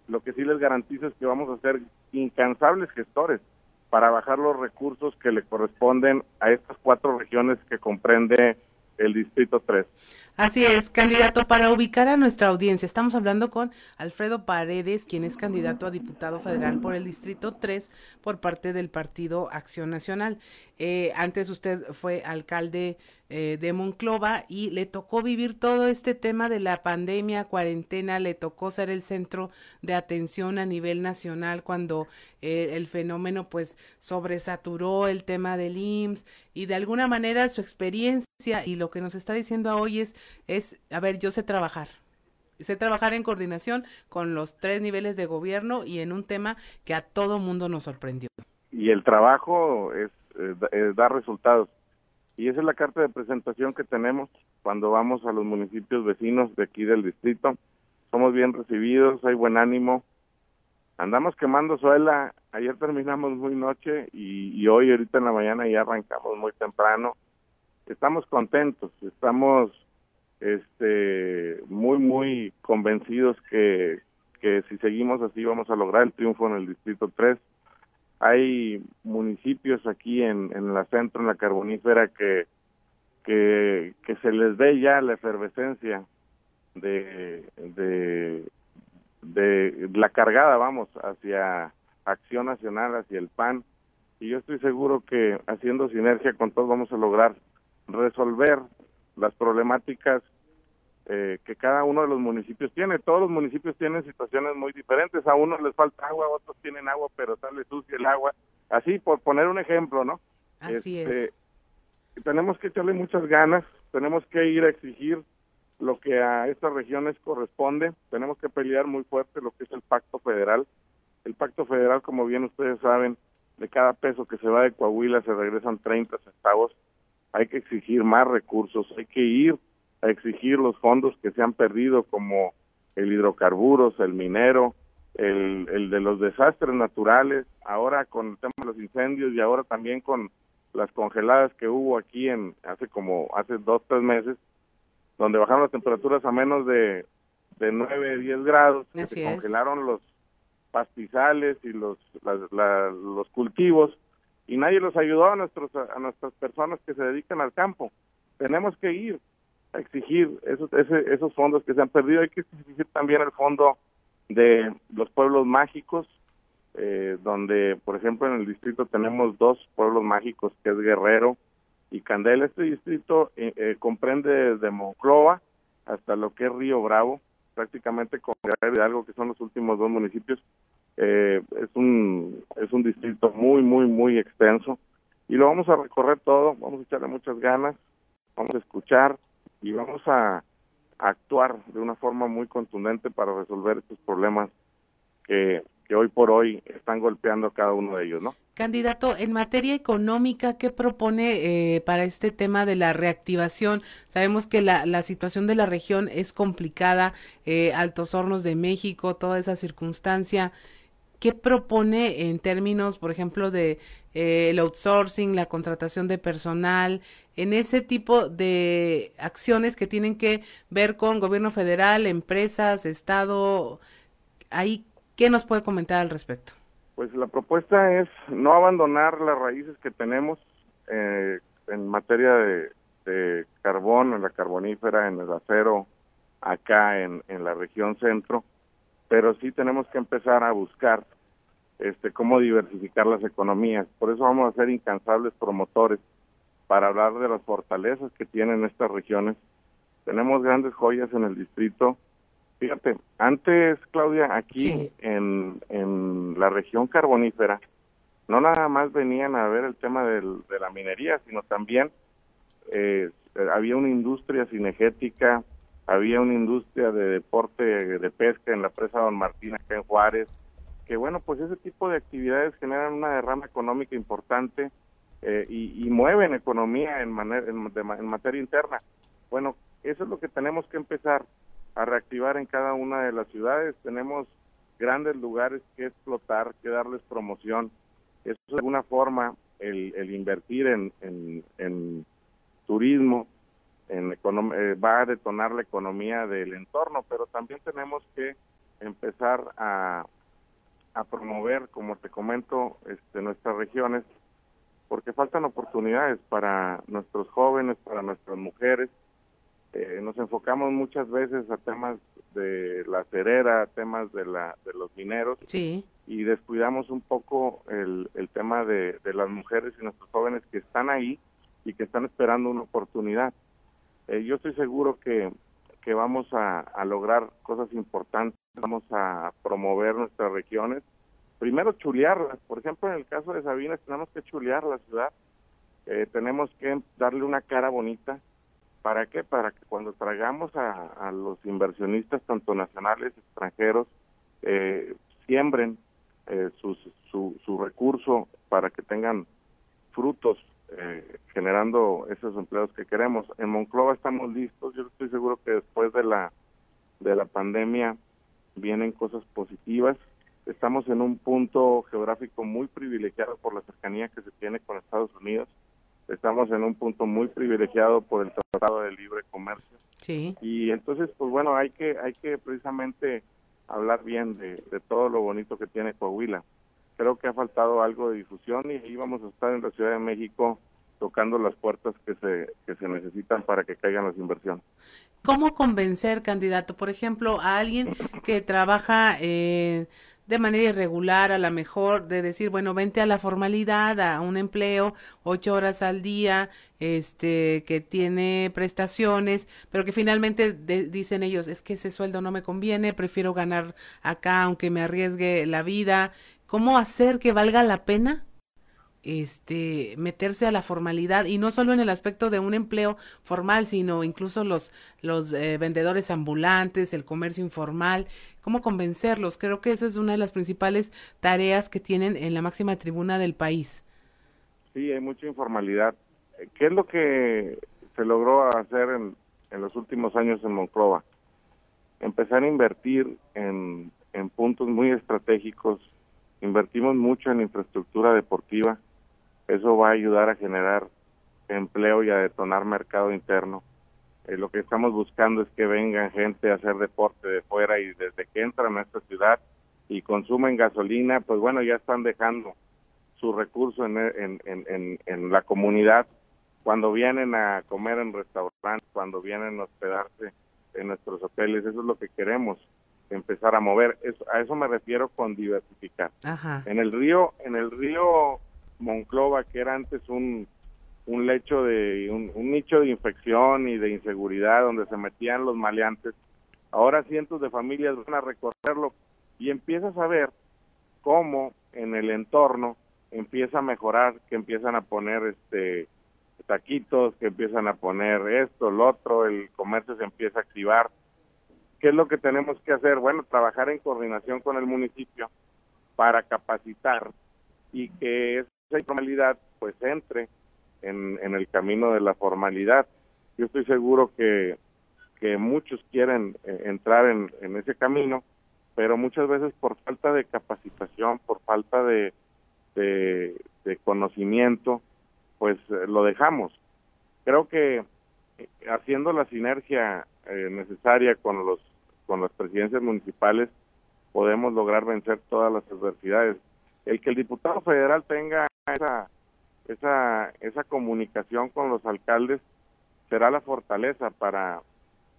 lo que sí les garantizo es que vamos a ser incansables gestores para bajar los recursos que le corresponden a estas cuatro regiones que comprende el Distrito 3.
Así es, candidato, para ubicar a nuestra audiencia, estamos hablando con Alfredo Paredes, quien es candidato a diputado federal por el Distrito 3 por parte del Partido Acción Nacional. Eh, antes usted fue alcalde eh, de Monclova y le tocó vivir todo este tema de la pandemia, cuarentena, le tocó ser el centro de atención a nivel nacional cuando eh, el fenómeno pues sobresaturó el tema del IMSS y de alguna manera su experiencia y lo que nos está diciendo hoy es es, a ver, yo sé trabajar. Sé trabajar en coordinación con los tres niveles de gobierno y en un tema que a todo mundo nos sorprendió.
Y el trabajo es, eh, da resultados. Y esa es la carta de presentación que tenemos cuando vamos a los municipios vecinos de aquí del distrito. Somos bien recibidos, hay buen ánimo. Andamos quemando suela. Ayer terminamos muy noche y, y hoy, ahorita en la mañana, ya arrancamos muy temprano. Estamos contentos, estamos este muy muy convencidos que, que si seguimos así vamos a lograr el triunfo en el distrito 3 hay municipios aquí en, en la centro en la carbonífera que, que que se les ve ya la efervescencia de de de la cargada vamos hacia acción nacional hacia el PAN. Y yo estoy seguro que haciendo sinergia con todos vamos a lograr resolver las problemáticas eh, que cada uno de los municipios tiene. Todos los municipios tienen situaciones muy diferentes. A unos les falta agua, a otros tienen agua, pero sale sucia el agua. Así, por poner un ejemplo, ¿no?
Así
este, es. Tenemos que echarle muchas ganas, tenemos que ir a exigir lo que a estas regiones corresponde. Tenemos que pelear muy fuerte lo que es el pacto federal. El pacto federal, como bien ustedes saben, de cada peso que se va de Coahuila se regresan 30 centavos hay que exigir más recursos, hay que ir a exigir los fondos que se han perdido como el hidrocarburos, el minero, el, el de los desastres naturales, ahora con el tema de los incendios y ahora también con las congeladas que hubo aquí en hace como hace dos tres meses donde bajaron las temperaturas a menos de de 9 10 grados se congelaron los pastizales y los los cultivos y nadie los ayudó a nuestros a nuestras personas que se dedican al campo. Tenemos que ir a exigir esos esos fondos que se han perdido, hay que exigir también el fondo de los pueblos mágicos eh, donde, por ejemplo, en el distrito tenemos dos pueblos mágicos, que es Guerrero y Candela. Este distrito eh, eh, comprende desde Monclova hasta lo que es Río Bravo, prácticamente con Guerrero y algo que son los últimos dos municipios. Es un es un distrito muy muy muy extenso y lo vamos a recorrer todo, vamos a echarle muchas ganas, vamos a escuchar y vamos a, actuar de una forma muy contundente para resolver estos problemas que, hoy por hoy están golpeando a cada uno de ellos, ¿no?
Candidato, en materia económica, ¿qué propone eh, para este tema de la reactivación? Sabemos que la, la situación de la región es complicada, eh, Altos Hornos de México, toda esa circunstancia. ¿Qué propone en términos, por ejemplo, de eh, el outsourcing, la contratación de personal, en ese tipo de acciones que tienen que ver con gobierno federal, empresas, Estado? Ahí, ¿qué nos puede comentar al respecto?
Pues la propuesta es no abandonar las raíces que tenemos eh, en materia de, carbón, en la carbonífera, en el acero, acá en la región centro, pero sí tenemos que empezar a buscar este, cómo diversificar las economías. Por eso vamos a ser incansables promotores para hablar de las fortalezas que tienen estas regiones. Tenemos grandes joyas en el distrito. Fíjate, antes, Claudia, aquí en, en la región carbonífera, no nada más venían a ver el tema del, de la minería, sino también eh, había una industria cinegética, había una industria de deporte de pesca en la presa Don Martín acá en Juárez, que bueno, pues ese tipo de actividades generan una derrama económica importante eh, y, mueven economía en, manera, en, materia interna. Bueno, eso es lo que tenemos que empezar a reactivar en cada una de las ciudades. Tenemos grandes lugares que explotar, que darles promoción. Eso es de alguna forma el, el invertir en, en, turismo, en eh, va a detonar la economía del entorno, pero también tenemos que empezar a, a promover, como te comento, este, nuestras regiones, porque faltan oportunidades para nuestros jóvenes, para nuestras mujeres. Eh, nos enfocamos muchas veces a temas de la cerera, temas de, la, de los mineros, y descuidamos un poco el, el tema de, de, las mujeres y nuestros jóvenes que están ahí y que están esperando una oportunidad. Eh, yo estoy seguro que, que vamos a, a lograr cosas importantes vamos a promover nuestras regiones. Primero chulearlas, por ejemplo en el caso de Sabinas tenemos que chulear la ciudad, eh, tenemos que darle una cara bonita. ¿Para qué? Para que cuando traigamos a, los inversionistas, tanto nacionales, extranjeros, eh, siembren eh, su, su, recurso para que tengan frutos eh, generando esos empleos que queremos. En Monclova estamos listos, yo estoy seguro que después de la de la pandemia vienen cosas positivas. Estamos en un punto geográfico muy privilegiado por la cercanía que se tiene con Estados Unidos. Estamos en un punto muy privilegiado por el Tratado de Libre Comercio.
Sí.
Y entonces, pues bueno, hay que hay que precisamente hablar bien de, de todo lo bonito que tiene Coahuila. Creo que ha faltado algo de difusión y ahí vamos a estar en la Ciudad de México tocando las puertas que se, que se necesitan para que caigan las inversiones.
¿Cómo convencer, candidato, por ejemplo, a alguien que trabaja eh, de manera irregular, a lo mejor de decir, bueno, vente a la formalidad, a un empleo, ocho horas al día, este, que tiene prestaciones, pero que finalmente dicen ellos, es que ese sueldo no me conviene, prefiero ganar acá aunque me arriesgue la vida. ¿Cómo hacer que valga la pena? este meterse a la formalidad y no solo en el aspecto de un empleo formal sino incluso los los eh, vendedores ambulantes el comercio informal cómo convencerlos. Creo que esa es una de las principales tareas que tienen en la máxima tribuna del país.
Sí hay mucha informalidad. Qué es lo que se logró hacer en, en los últimos años en Monclova empezar a invertir en, en puntos muy estratégicos invertimos mucho en infraestructura deportiva eso va a ayudar a generar empleo y a detonar mercado interno. Eh, lo que estamos buscando es que vengan gente a hacer deporte de fuera y desde que entran a esta ciudad y consumen gasolina, pues bueno, ya están dejando su recurso en, en, en, en la comunidad cuando vienen a comer en restaurantes, cuando vienen a hospedarse en nuestros hoteles, eso es lo que queremos. Empezar a mover. a eso me refiero con diversificar. En el río, en el río Monclova, que era antes un, un lecho de, un, nicho de infección y de inseguridad donde se metían los maleantes, ahora cientos de familias van a recorrerlo y empiezas a ver cómo en el entorno empieza a mejorar, que empiezan a poner este taquitos, que empiezan a poner esto, lo otro, el comercio se empieza a activar ¿Qué es lo que tenemos que hacer? Bueno, trabajar en coordinación con el municipio para capacitar y que esa informalidad pues entre en, el camino de la formalidad. Yo estoy seguro que, que muchos quieren eh, entrar en, ese camino, pero muchas veces por falta de capacitación, por falta de, de, conocimiento, pues eh, lo dejamos. Creo que eh, haciendo la sinergia necesaria con los con las presidencias municipales podemos lograr vencer todas las adversidades. El que el diputado federal tenga esa, esa, esa comunicación con los alcaldes será la fortaleza para,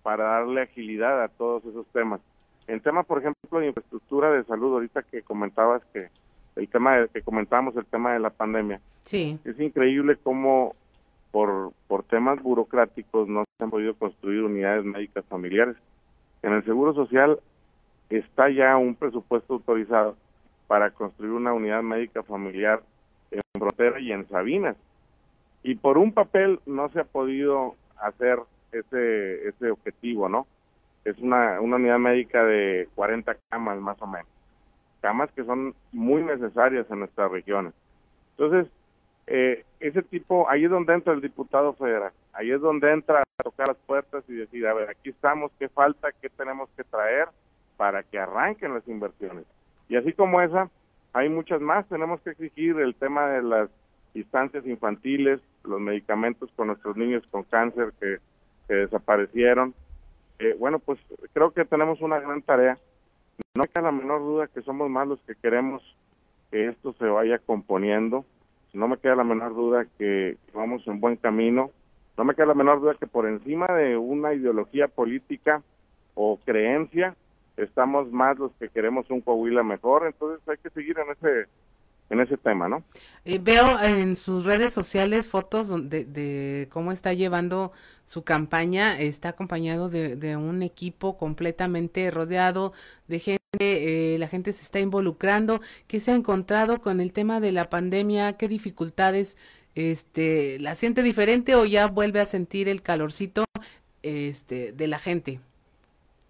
para darle agilidad a todos esos temas. En temas, por ejemplo, de infraestructura de salud, ahorita que comentabas que el tema de, que comentábamos el tema de la pandemia.
Sí.
Es increíble cómo por, por temas burocráticos no se han podido construir unidades médicas familiares. En el Seguro Social está ya un presupuesto autorizado para construir una unidad médica familiar en Frontera y en Sabinas. Y por un papel no se ha podido hacer ese, ese objetivo, ¿no? Es una, una unidad médica de 40 camas más o menos. Camas que son muy necesarias en nuestras regiones. Entonces, eh, ese tipo, ahí es donde entra el diputado federal, ahí es donde entra a tocar las puertas y decir, a ver, aquí estamos, qué falta, qué tenemos que traer para que arranquen las inversiones. Y así como esa, hay muchas más, tenemos que exigir el tema de las instancias infantiles, los medicamentos con nuestros niños con cáncer que, desaparecieron. Eh, bueno, pues creo que tenemos una gran tarea. No hay la menor duda que somos más los que queremos que esto se vaya componiendo no me queda la menor duda que vamos en buen camino. No me queda la menor duda que por encima de una ideología política o creencia, estamos más los que queremos un Coahuila mejor, entonces hay que seguir en ese en ese tema, ¿no?
Eh, veo en sus redes sociales fotos de, de, cómo está llevando su campaña, está acompañado de, de un equipo completamente rodeado de gente eh, la gente se está involucrando, qué se ha encontrado con el tema de la pandemia, qué dificultades este la siente diferente o ya vuelve a sentir el calorcito este de la gente.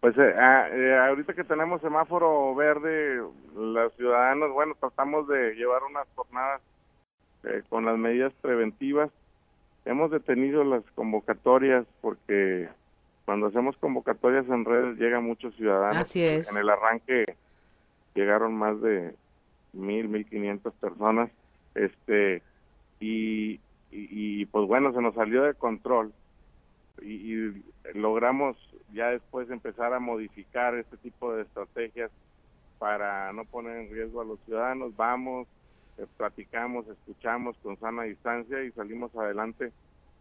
Pues eh, ah, eh, ahorita que tenemos semáforo verde, los ciudadanos, bueno, tratamos de llevar unas jornadas con las medidas preventivas. Hemos detenido las convocatorias porque cuando hacemos convocatorias en redes llegan muchos ciudadanos.
Así es.
En el arranque llegaron más de mil, mil quinientas personas, este, y, y, pues bueno, se nos salió de control y, logramos ya después empezar a modificar este tipo de estrategias para no poner en riesgo a los ciudadanos. Vamos, eh, platicamos, escuchamos con sana distancia y salimos adelante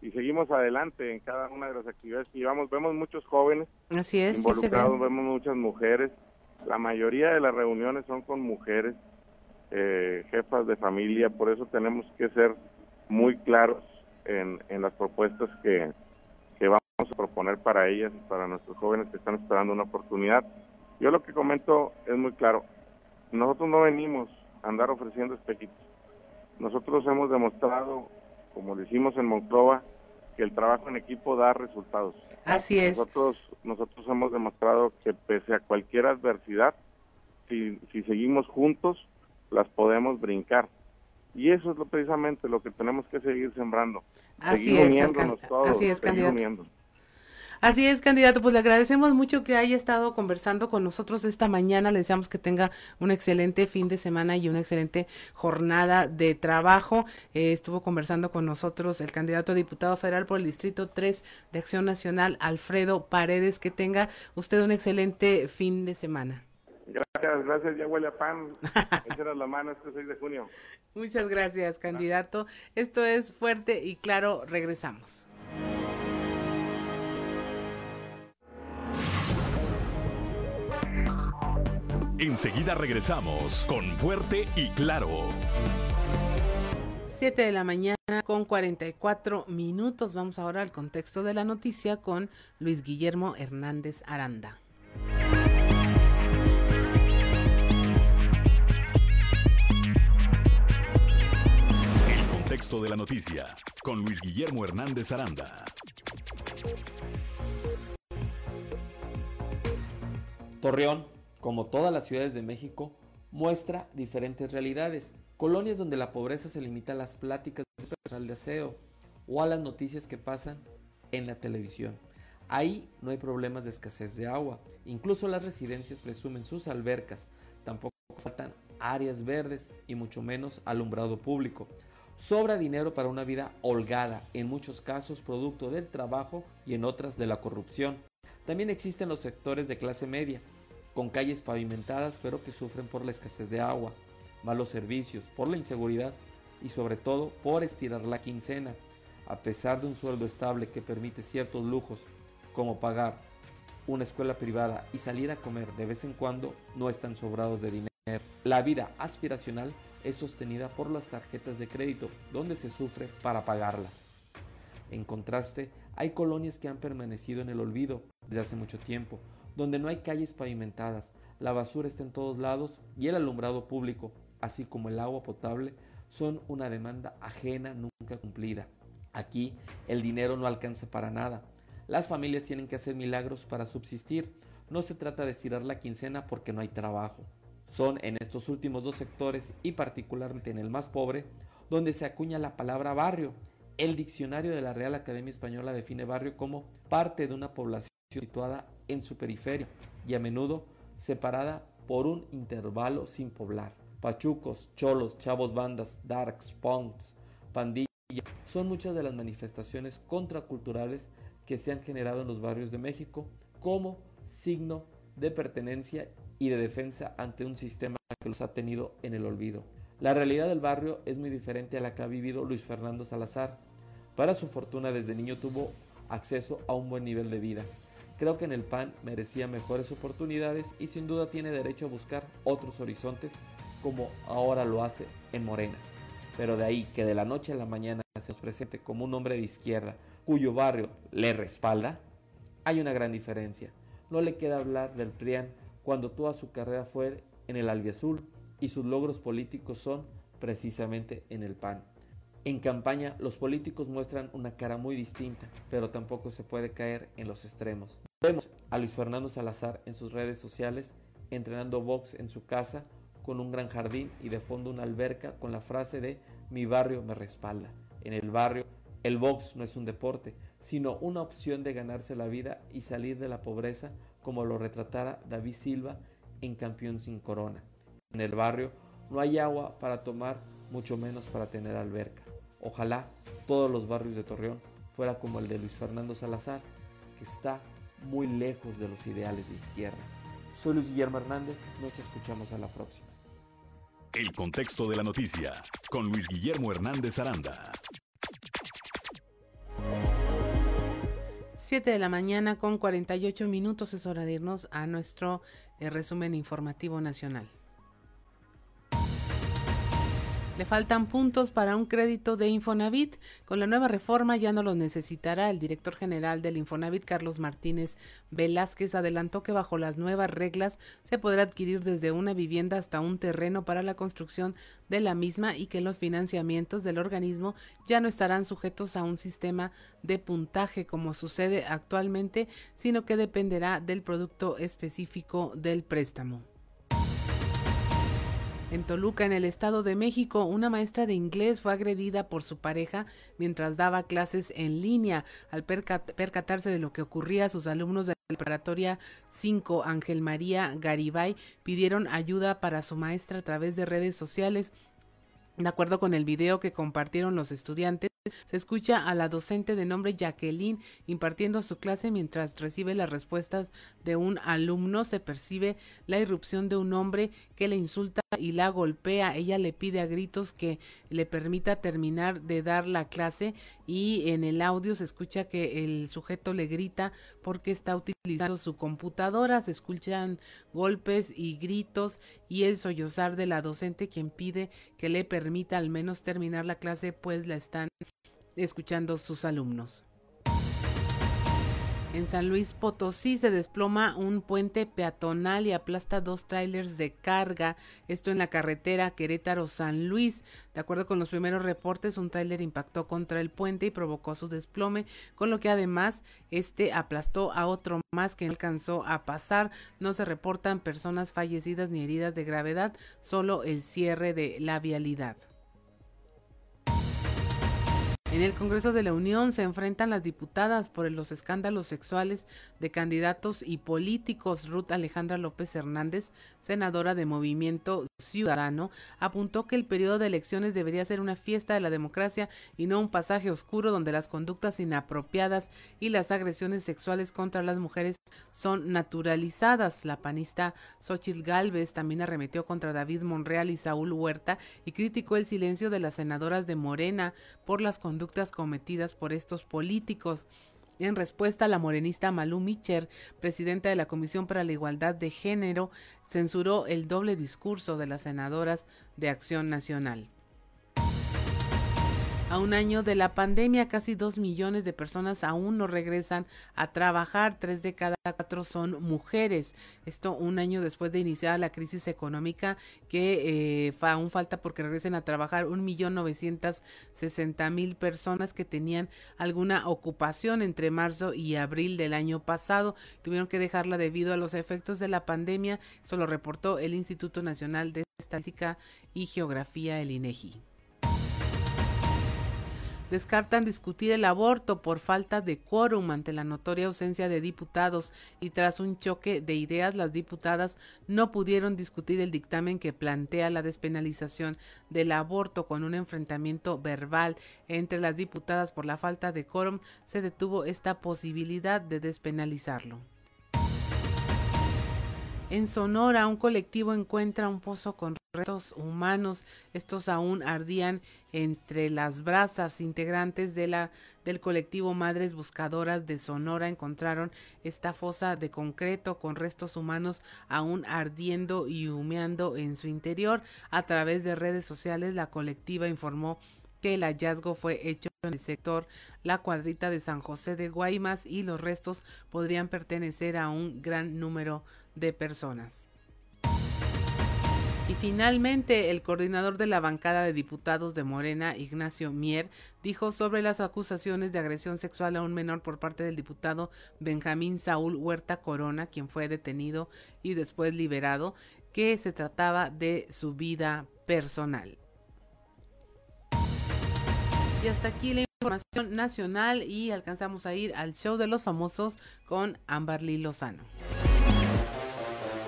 y seguimos adelante en cada una de las actividades que llevamos. Vemos muchos jóvenes
Así es,
involucrados, vemos muchas mujeres. La mayoría de las reuniones son con mujeres, eh, jefas de familia, por eso tenemos que ser muy claros en, en las propuestas que, que vamos a proponer para ellas y para nuestros jóvenes que están esperando una oportunidad. Yo lo que comento es muy claro. Nosotros no venimos a andar ofreciendo espejitos. Nosotros hemos demostrado como decimos en Monclova, que el trabajo en equipo da resultados.
Así es.
Nosotros, nosotros hemos demostrado que pese a cualquier adversidad, si, si seguimos juntos, las podemos brincar. Y eso es lo, precisamente lo que tenemos que seguir sembrando.
Así
seguir
es,
uniéndonos todos.
Así es, candidato. Así es, candidato. Pues le agradecemos mucho que haya estado conversando con nosotros esta mañana. Le deseamos que tenga un excelente fin de semana y una excelente jornada de trabajo. Eh, estuvo conversando con nosotros el candidato a diputado federal por el Distrito 3 de Acción Nacional, Alfredo Paredes. Que tenga usted un excelente fin de semana.
Gracias, gracias. Ya huele a pan. la mano este 6 de junio. *laughs*
Muchas gracias, candidato. Esto es fuerte y claro. Regresamos.
Enseguida regresamos con Fuerte y Claro.
7 de la mañana con 44 minutos. Vamos ahora al contexto de la noticia con Luis Guillermo Hernández Aranda.
El contexto de la noticia con Luis Guillermo Hernández Aranda.
Torreón, como todas las ciudades de México, muestra diferentes realidades. Colonias donde la pobreza se limita a las pláticas del personal de aseo o a las noticias que pasan en la televisión. Ahí no hay problemas de escasez de agua. Incluso las residencias presumen sus albercas. Tampoco faltan áreas verdes y mucho menos alumbrado público. Sobra dinero para una vida holgada, en muchos casos producto del trabajo y en otras de la corrupción. También existen los sectores de clase media, con calles pavimentadas pero que sufren por la escasez de agua, malos servicios, por la inseguridad y sobre todo por estirar la quincena. A pesar de un sueldo estable que permite ciertos lujos como pagar una escuela privada y salir a comer de vez en cuando, no están sobrados de dinero. La vida aspiracional es sostenida por las tarjetas de crédito, donde se sufre para pagarlas. En contraste, hay colonias que han permanecido en el olvido desde hace mucho tiempo, donde no hay calles pavimentadas, la basura está en todos lados y el alumbrado público, así como el agua potable, son una demanda ajena nunca cumplida. Aquí el dinero no alcanza para nada. Las familias tienen que hacer milagros para subsistir. No se trata de estirar la quincena porque no hay trabajo. Son en estos últimos dos sectores y particularmente en el más pobre donde se acuña la palabra barrio. El diccionario de la Real Academia Española define barrio como parte de una población situada en su periferia y a menudo separada por un intervalo sin poblar. Pachucos, cholos, chavos bandas, darks, punks, pandillas, son muchas de las manifestaciones contraculturales que se han generado en los barrios de México como signo de pertenencia y de defensa ante un sistema que los ha tenido en el olvido. La realidad del barrio es muy diferente a la que ha vivido Luis Fernando Salazar. Para su fortuna desde niño tuvo acceso a un buen nivel de vida. Creo que en el PAN merecía mejores oportunidades y sin duda tiene derecho a buscar otros horizontes como ahora lo hace en Morena. Pero de ahí que de la noche a la mañana se nos presente como un hombre de izquierda cuyo barrio le respalda, hay una gran diferencia. No le queda hablar del PRIAN cuando toda su carrera fue en el albiazul y sus logros políticos son precisamente en el PAN. En campaña los políticos muestran una cara muy distinta, pero tampoco se puede caer en los extremos. Vemos a Luis Fernando Salazar en sus redes sociales entrenando box en su casa con un gran jardín y de fondo una alberca con la frase de mi barrio me respalda. En el barrio el box no es un deporte, sino una opción de ganarse la vida y salir de la pobreza como lo retratara David Silva en Campeón sin Corona. En el barrio no hay agua para tomar, mucho menos para tener alberca. Ojalá todos los barrios de Torreón fuera como el de Luis Fernando Salazar, que está muy lejos de los ideales de izquierda. Soy Luis Guillermo Hernández, nos escuchamos a la próxima.
El contexto de la noticia con Luis Guillermo Hernández Aranda.
7 de la mañana con 48 minutos es hora de irnos a nuestro eh, resumen informativo nacional. Le faltan puntos para un crédito de Infonavit. Con la nueva reforma ya no los necesitará. El director general del Infonavit, Carlos Martínez Velázquez, adelantó que bajo las nuevas reglas se podrá adquirir desde una vivienda hasta un terreno para la construcción de la misma y que los financiamientos del organismo ya no estarán sujetos a un sistema de puntaje como sucede actualmente, sino que dependerá del producto específico del préstamo. En Toluca, en el Estado de México, una maestra de inglés fue agredida por su pareja mientras daba clases en línea. Al percatarse de lo que ocurría, sus alumnos de la preparatoria 5, Ángel María Garibay, pidieron ayuda para su maestra a través de redes sociales De acuerdo con el video que compartieron los estudiantes, se escucha a la docente de nombre Jacqueline impartiendo su clase mientras recibe las respuestas de un alumno. Se percibe la irrupción de un hombre que le insulta y la golpea. Ella le pide a gritos que le permita terminar de dar la clase y en el audio se escucha que el sujeto le grita porque está utilizando su computadora. Se escuchan golpes y gritos y el sollozar de la docente quien pide que le permita al menos terminar la clase pues la están escuchando sus alumnos. En San Luis Potosí se desploma un puente peatonal y aplasta dos trailers de carga, esto en la carretera Querétaro-San Luis. De acuerdo con los primeros reportes, un tráiler impactó contra el puente y provocó su desplome, con lo que además este aplastó a otro más que no alcanzó a pasar. No se reportan personas fallecidas ni heridas de gravedad, solo el cierre de la vialidad. En el Congreso de la Unión se enfrentan las diputadas por los escándalos sexuales de candidatos y políticos. Ruth Alejandra López Hernández, senadora de Movimiento Ciudadano, apuntó que el periodo de elecciones debería ser una fiesta de la democracia y no un pasaje oscuro donde las conductas inapropiadas y las agresiones sexuales contra las mujeres son naturalizadas. La panista Xochitl Galvez también arremetió contra David Monreal y Saúl Huerta y criticó el silencio de las senadoras de Morena por las conductas cometidas por estos políticos. En respuesta, la morenista Malú Micher, presidenta de la Comisión para la Igualdad de Género, censuró el doble discurso de las senadoras de Acción Nacional. A un año de la pandemia, casi dos millones de personas aún no regresan a trabajar. Tres de cada cuatro son mujeres. Esto un año después de iniciar la crisis económica que eh, aún falta porque regresen a trabajar un millón novecientos sesenta mil personas que tenían alguna ocupación entre marzo y abril del año pasado. Tuvieron que dejarla debido a los efectos de la pandemia. Esto lo reportó el Instituto Nacional de Estadística y Geografía, el INEGI descartan discutir el aborto por falta de quórum ante la notoria ausencia de diputados y tras un choque de ideas las diputadas no pudieron discutir el dictamen que plantea la despenalización del aborto con un enfrentamiento verbal entre las diputadas por la falta de quórum se detuvo esta posibilidad de despenalizarlo. En Sonora, un colectivo encuentra un pozo con restos humanos. Estos aún ardían entre las brasas. Integrantes de la, del colectivo Madres Buscadoras de Sonora encontraron esta fosa de concreto con restos humanos aún ardiendo y humeando en su interior. A través de redes sociales, la colectiva informó que el hallazgo fue hecho en el sector La Cuadrita de San José de Guaymas y los restos podrían pertenecer a un gran número de personas. Y finalmente, el coordinador de la bancada de diputados de Morena, Ignacio Mier, dijo sobre las acusaciones de agresión sexual a un menor por parte del diputado Benjamín Saúl Huerta Corona, quien fue detenido y después liberado, que se trataba de su vida personal. Y hasta aquí la información nacional y alcanzamos a ir al show de los famosos con Amberly Lozano.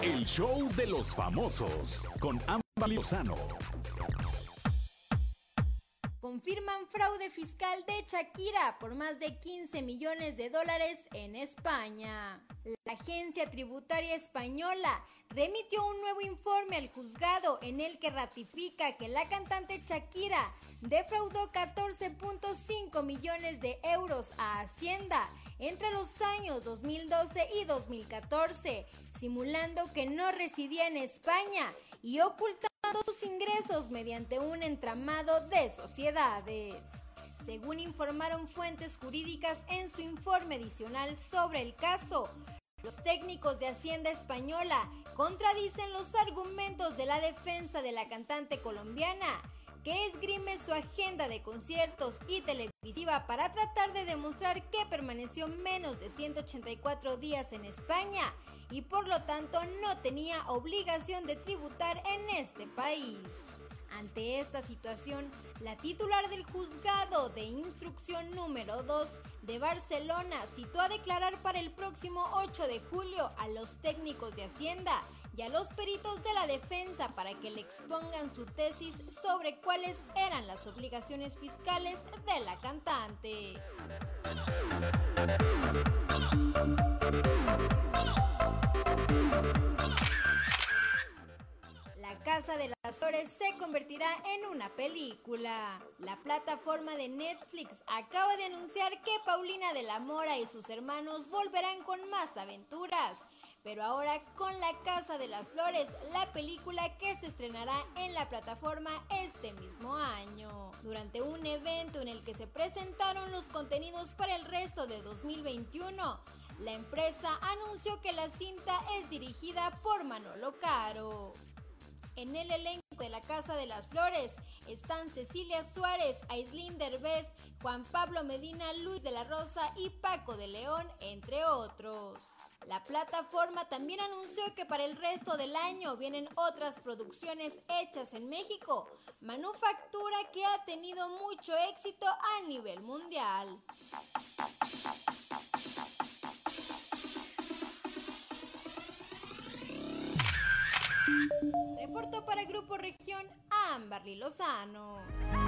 El show de los famosos con Ámbar Lozano.
Confirman fraude fiscal de Shakira por más de 15 millones de dólares en España. La agencia tributaria española remitió un nuevo informe al juzgado en el que ratifica que la cantante Shakira defraudó 14.5 millones de euros a Hacienda entre los años 2012 y 2014, simulando que no residía en España y ocultando sus ingresos mediante un entramado de sociedades. Según informaron fuentes jurídicas en su informe adicional sobre el caso, los técnicos de Hacienda Española contradicen los argumentos de la defensa de la cantante colombiana, que esgrime su agenda de conciertos y televisiva para tratar de demostrar que permaneció menos de 184 días en España y por lo tanto no tenía obligación de tributar en este país. Ante esta situación, la titular del juzgado de instrucción número 2 de Barcelona citó a declarar para el próximo 8 de julio a los técnicos de Hacienda y a los peritos de la defensa para que le expongan su tesis sobre cuáles eran las obligaciones fiscales de la cantante. La Casa de las Flores se convertirá en una película. La plataforma de Netflix acaba de anunciar que Paulina de la Mora y sus hermanos volverán con más aventuras. Pero ahora con La Casa de las Flores, la película que se estrenará en la plataforma este mismo año. Durante un evento en el que se presentaron los contenidos para el resto de 2021, la empresa anunció que la cinta es dirigida por Manolo Caro. En el elenco de la Casa de las Flores están Cecilia Suárez, Aislinn Derbez, Juan Pablo Medina, Luis de la Rosa y Paco de León, entre otros. La plataforma también anunció que para el resto del año vienen otras producciones hechas en México, manufactura que ha tenido mucho éxito a nivel mundial. Reportó para Grupo Región Amberly Lozano.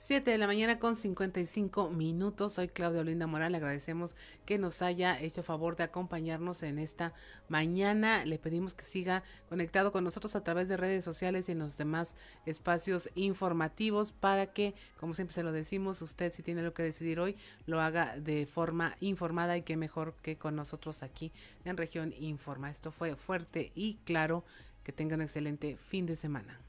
7 de la mañana con 55 minutos. Soy Claudia Olinda Moral. Le agradecemos que nos haya hecho favor de acompañarnos en esta mañana. Le pedimos que siga conectado con nosotros a través de redes sociales y en los demás espacios informativos para que, como siempre se lo decimos, usted si tiene lo que decidir hoy, lo haga de forma informada y que mejor que con nosotros aquí en Región Informa. Esto fue fuerte y claro. Que tenga un excelente fin de semana.